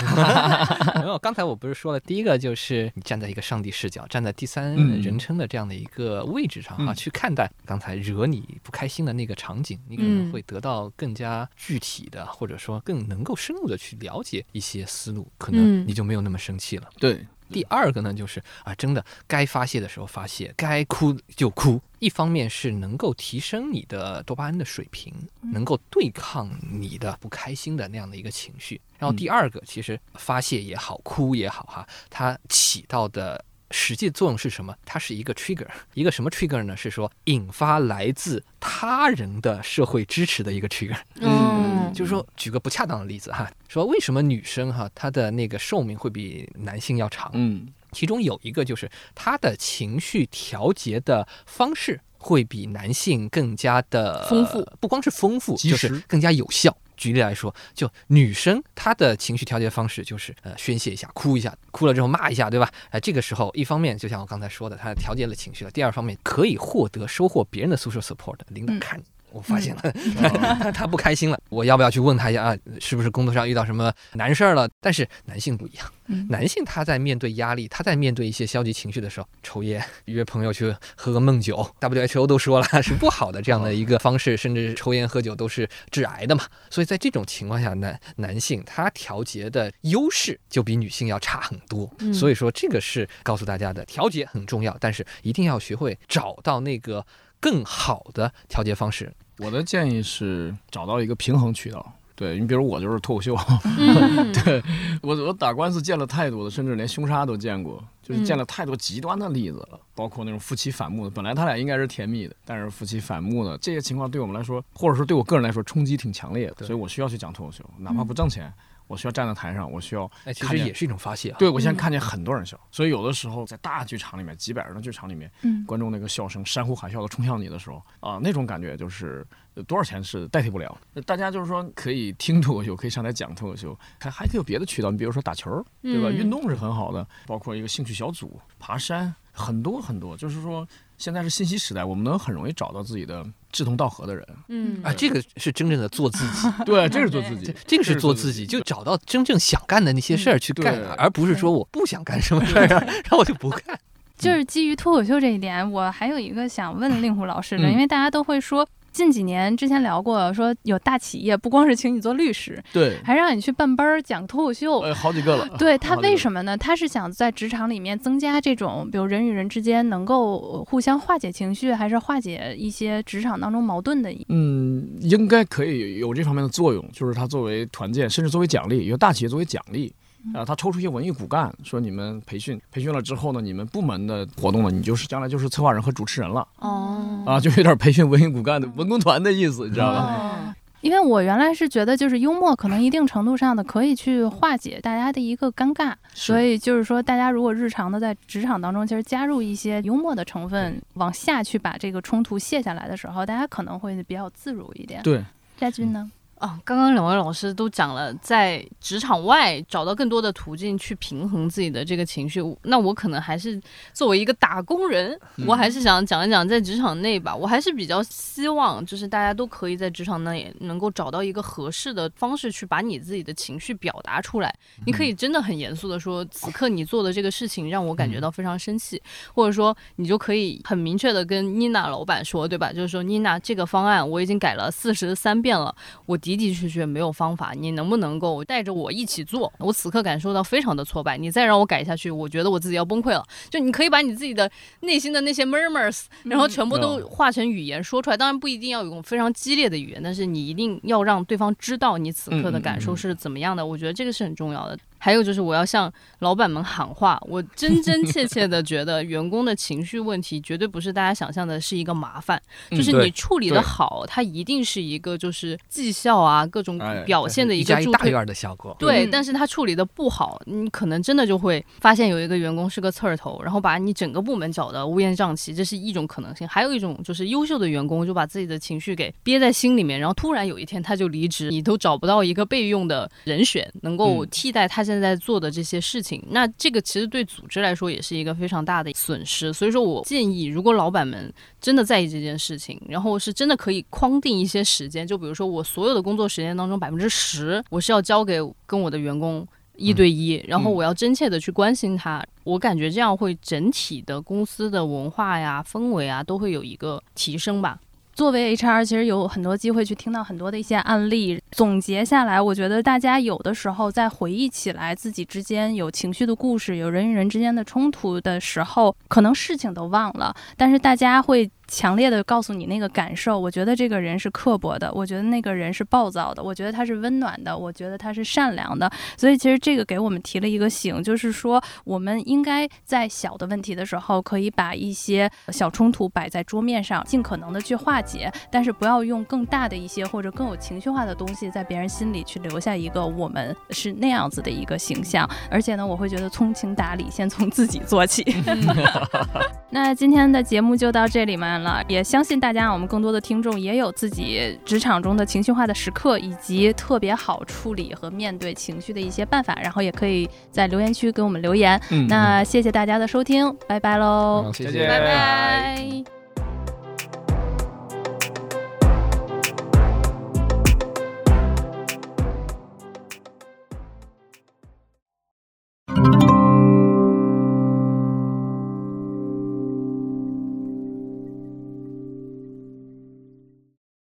没有，刚才我不是说了，第一个就是你站在一个上帝视角，站在第三人称的这样的一个位置上啊，去看待刚才惹你不开心的那个场景，你可能会得到更加具体的，或者说更能够深入的去了解一些思路，可能你就没有那么生气了。对。第二个呢，就是啊，真的该发泄的时候发泄，该哭就哭。一方面是能够提升你的多巴胺的水平，能够对抗你的不开心的那样的一个情绪。然后第二个，其实发泄也好，哭也好，哈，它起到的。实际作用是什么？它是一个 trigger，一个什么 trigger 呢？是说引发来自他人的社会支持的一个 trigger。嗯，就是说，举个不恰当的例子哈，说为什么女生哈她的那个寿命会比男性要长？嗯，其中有一个就是她的情绪调节的方式会比男性更加的丰富，不光是丰富，就是更加有效。举例来说，就女生她的情绪调节方式就是呃宣泄一下，哭一下，哭了之后骂一下，对吧？哎，这个时候一方面就像我刚才说的，她调节了情绪了；第二方面可以获得收获别人的 social support，领导看。我发现了，他他不开心了。我要不要去问他一下啊？是不是工作上遇到什么难事儿了？但是男性不一样，男性他在面对压力，他在面对一些消极情绪的时候，抽烟、约朋友去喝个闷酒，WHO 都说了是不好的这样的一个方式，甚至抽烟喝酒都是致癌的嘛。所以在这种情况下，男男性他调节的优势就比女性要差很多。所以说这个是告诉大家的，调节很重要，但是一定要学会找到那个。更好的调节方式，我的建议是找到一个平衡渠道。对你，比如我就是脱口秀，对我我打官司见了太多的，甚至连凶杀都见过，就是见了太多极端的例子了，包括那种夫妻反目的，本来他俩应该是甜蜜的，但是夫妻反目的这些情况对我们来说，或者说对我个人来说冲击挺强烈的，所以我需要去讲脱口秀，哪怕不挣钱。我需要站在台上，我需要哎，其实也是一种发泄啊。对我现在嗯看见很多人笑，所以有的时候在大剧场里面，几百人的剧场里面，嗯观众那个笑声山呼海啸的冲向你的时候啊，那种感觉就是呃多少钱是代替不了。呃大家就是说可以听脱口秀，可以上台讲脱口秀，还还可以有别的渠道，你比如说打球，对吧？嗯运动是很好的，包括一个兴趣小组、爬山，很多很多。就是说现在是信息时代，我们能很容易找到自己的志同道合的人。嗯啊，这个是真正的做自己，对，这是做自己，这个是是做自己，就找到真正想干的那些事儿去干，而不是说我不想干什么事儿啊，然后我就不干。就是基于脱口秀这一点，我还有一个想问令狐老师的，嗯因为大家都会说。近几年之前聊过，说有大企业不光是请你做律师，对，还让你去办班儿讲脱口秀。呃，好几个了。对他为什么呢？他是想在职场里面增加这种，比如人与人之间能够呃互相化解情绪，还是化解一些职场当中矛盾的？嗯，应该可以有这方面的作用，就是它作为团建，甚至作为奖励，有大企业作为奖励。啊，他抽出一些文艺骨干，说你们培训培训了之后呢，你们部门的活动呢，你就是将来就是策划人和主持人了哦啊，就有点培训文艺骨干的文工团的意思，你知道吧？哦因为我原来是觉得，就是幽默可能一定程度上的可以去化解大家的一个尴尬，所以就是说，大家如果日常的在职场当中，其实加入一些幽默的成分，往下去把这个冲突卸下来的时候，大家可能会比较自如一点。对，佳军呢？啊，刚刚两位老师都讲了，在职场外找到更多的途径去平衡自己的这个情绪。那我可能还是作为一个打工人，我还是想讲一讲在职场内吧。我还是比较希望，就是大家都可以在职场内能够找到一个合适的方式去把你自己的情绪表达出来。你可以真的很严肃的说，此刻你做的这个事情让我感觉到非常生气，或者说你就可以很明确的跟妮娜老板说，对吧？就是说，妮娜这个方案我已经改了四十三遍了。我的的确确没有方法，你能不能够带着我一起做？我此刻感受到非常的挫败，你再让我改下去，我觉得我自己要崩溃了。就你可以把你自己的内心的那些 murmurs，然后全部都化成语言说出来。当然不一定要用非常激烈的语言，但是你一定要让对方知道你此刻的感受是怎么样的。我觉得这个是很重要的。还有就是我要向老板们喊话，我真真切切的觉得员工的情绪问题绝对不是大家想象的是一个麻烦，就是你处理的好，它一定是一个就是绩效啊各种哎表现的一一个助推。的效果。对，嗯但是他处理的不好，你可能真的就会发现有一个员工是个刺儿头，然后把你整个部门搅得乌烟瘴气，这是一种可能性。还有一种就是优秀的员工就把自己的情绪给憋在心里面，然后突然有一天他就离职，你都找不到一个备用的人选能够嗯替代他现在做的这些事情，那这个其实对组织来说也是一个非常大的损失。所以说我建议，如果老板们真的在意这件事情，然后是真的可以框定一些时间，就比如说我所有的工作时间当中百分之十，我是要交给跟我的员工。一对一，然后我要真切的去关心他，我感觉这样会整体的公司的文化呀、氛围啊，都会有一个提升吧。作为 HR，其实有很多机会去听到很多的一些案例。总结下来，我觉得大家有的时候在回忆起来自己之间有情绪的故事、有人与人之间的冲突的时候，可能事情都忘了，但是大家会强烈的告诉你那个感受。我觉得这个人是刻薄的，我觉得那个人是暴躁的，我觉得他是温暖的，我觉得他是善良的。所以其实这个给我们提了一个醒，就是说我们应该在小的问题的时候，可以把一些小冲突摆在桌面上，尽可能的去化解，但是不要用更大的一些或者更有情绪化的东西在别人心里去留下一个我们是那样子的一个形象。而且呢，我会觉得通情达理，先从自己做起。那今天的节目就到这里面了，也相信大家，我们更多的听众也有自己职场中的情绪化的时刻，以及特别好处理和面对情绪的一些办法，然后也可以在留言区给我们留言。嗯，那谢谢大家的收听，拜拜喽。嗯，谢再见谢，拜拜。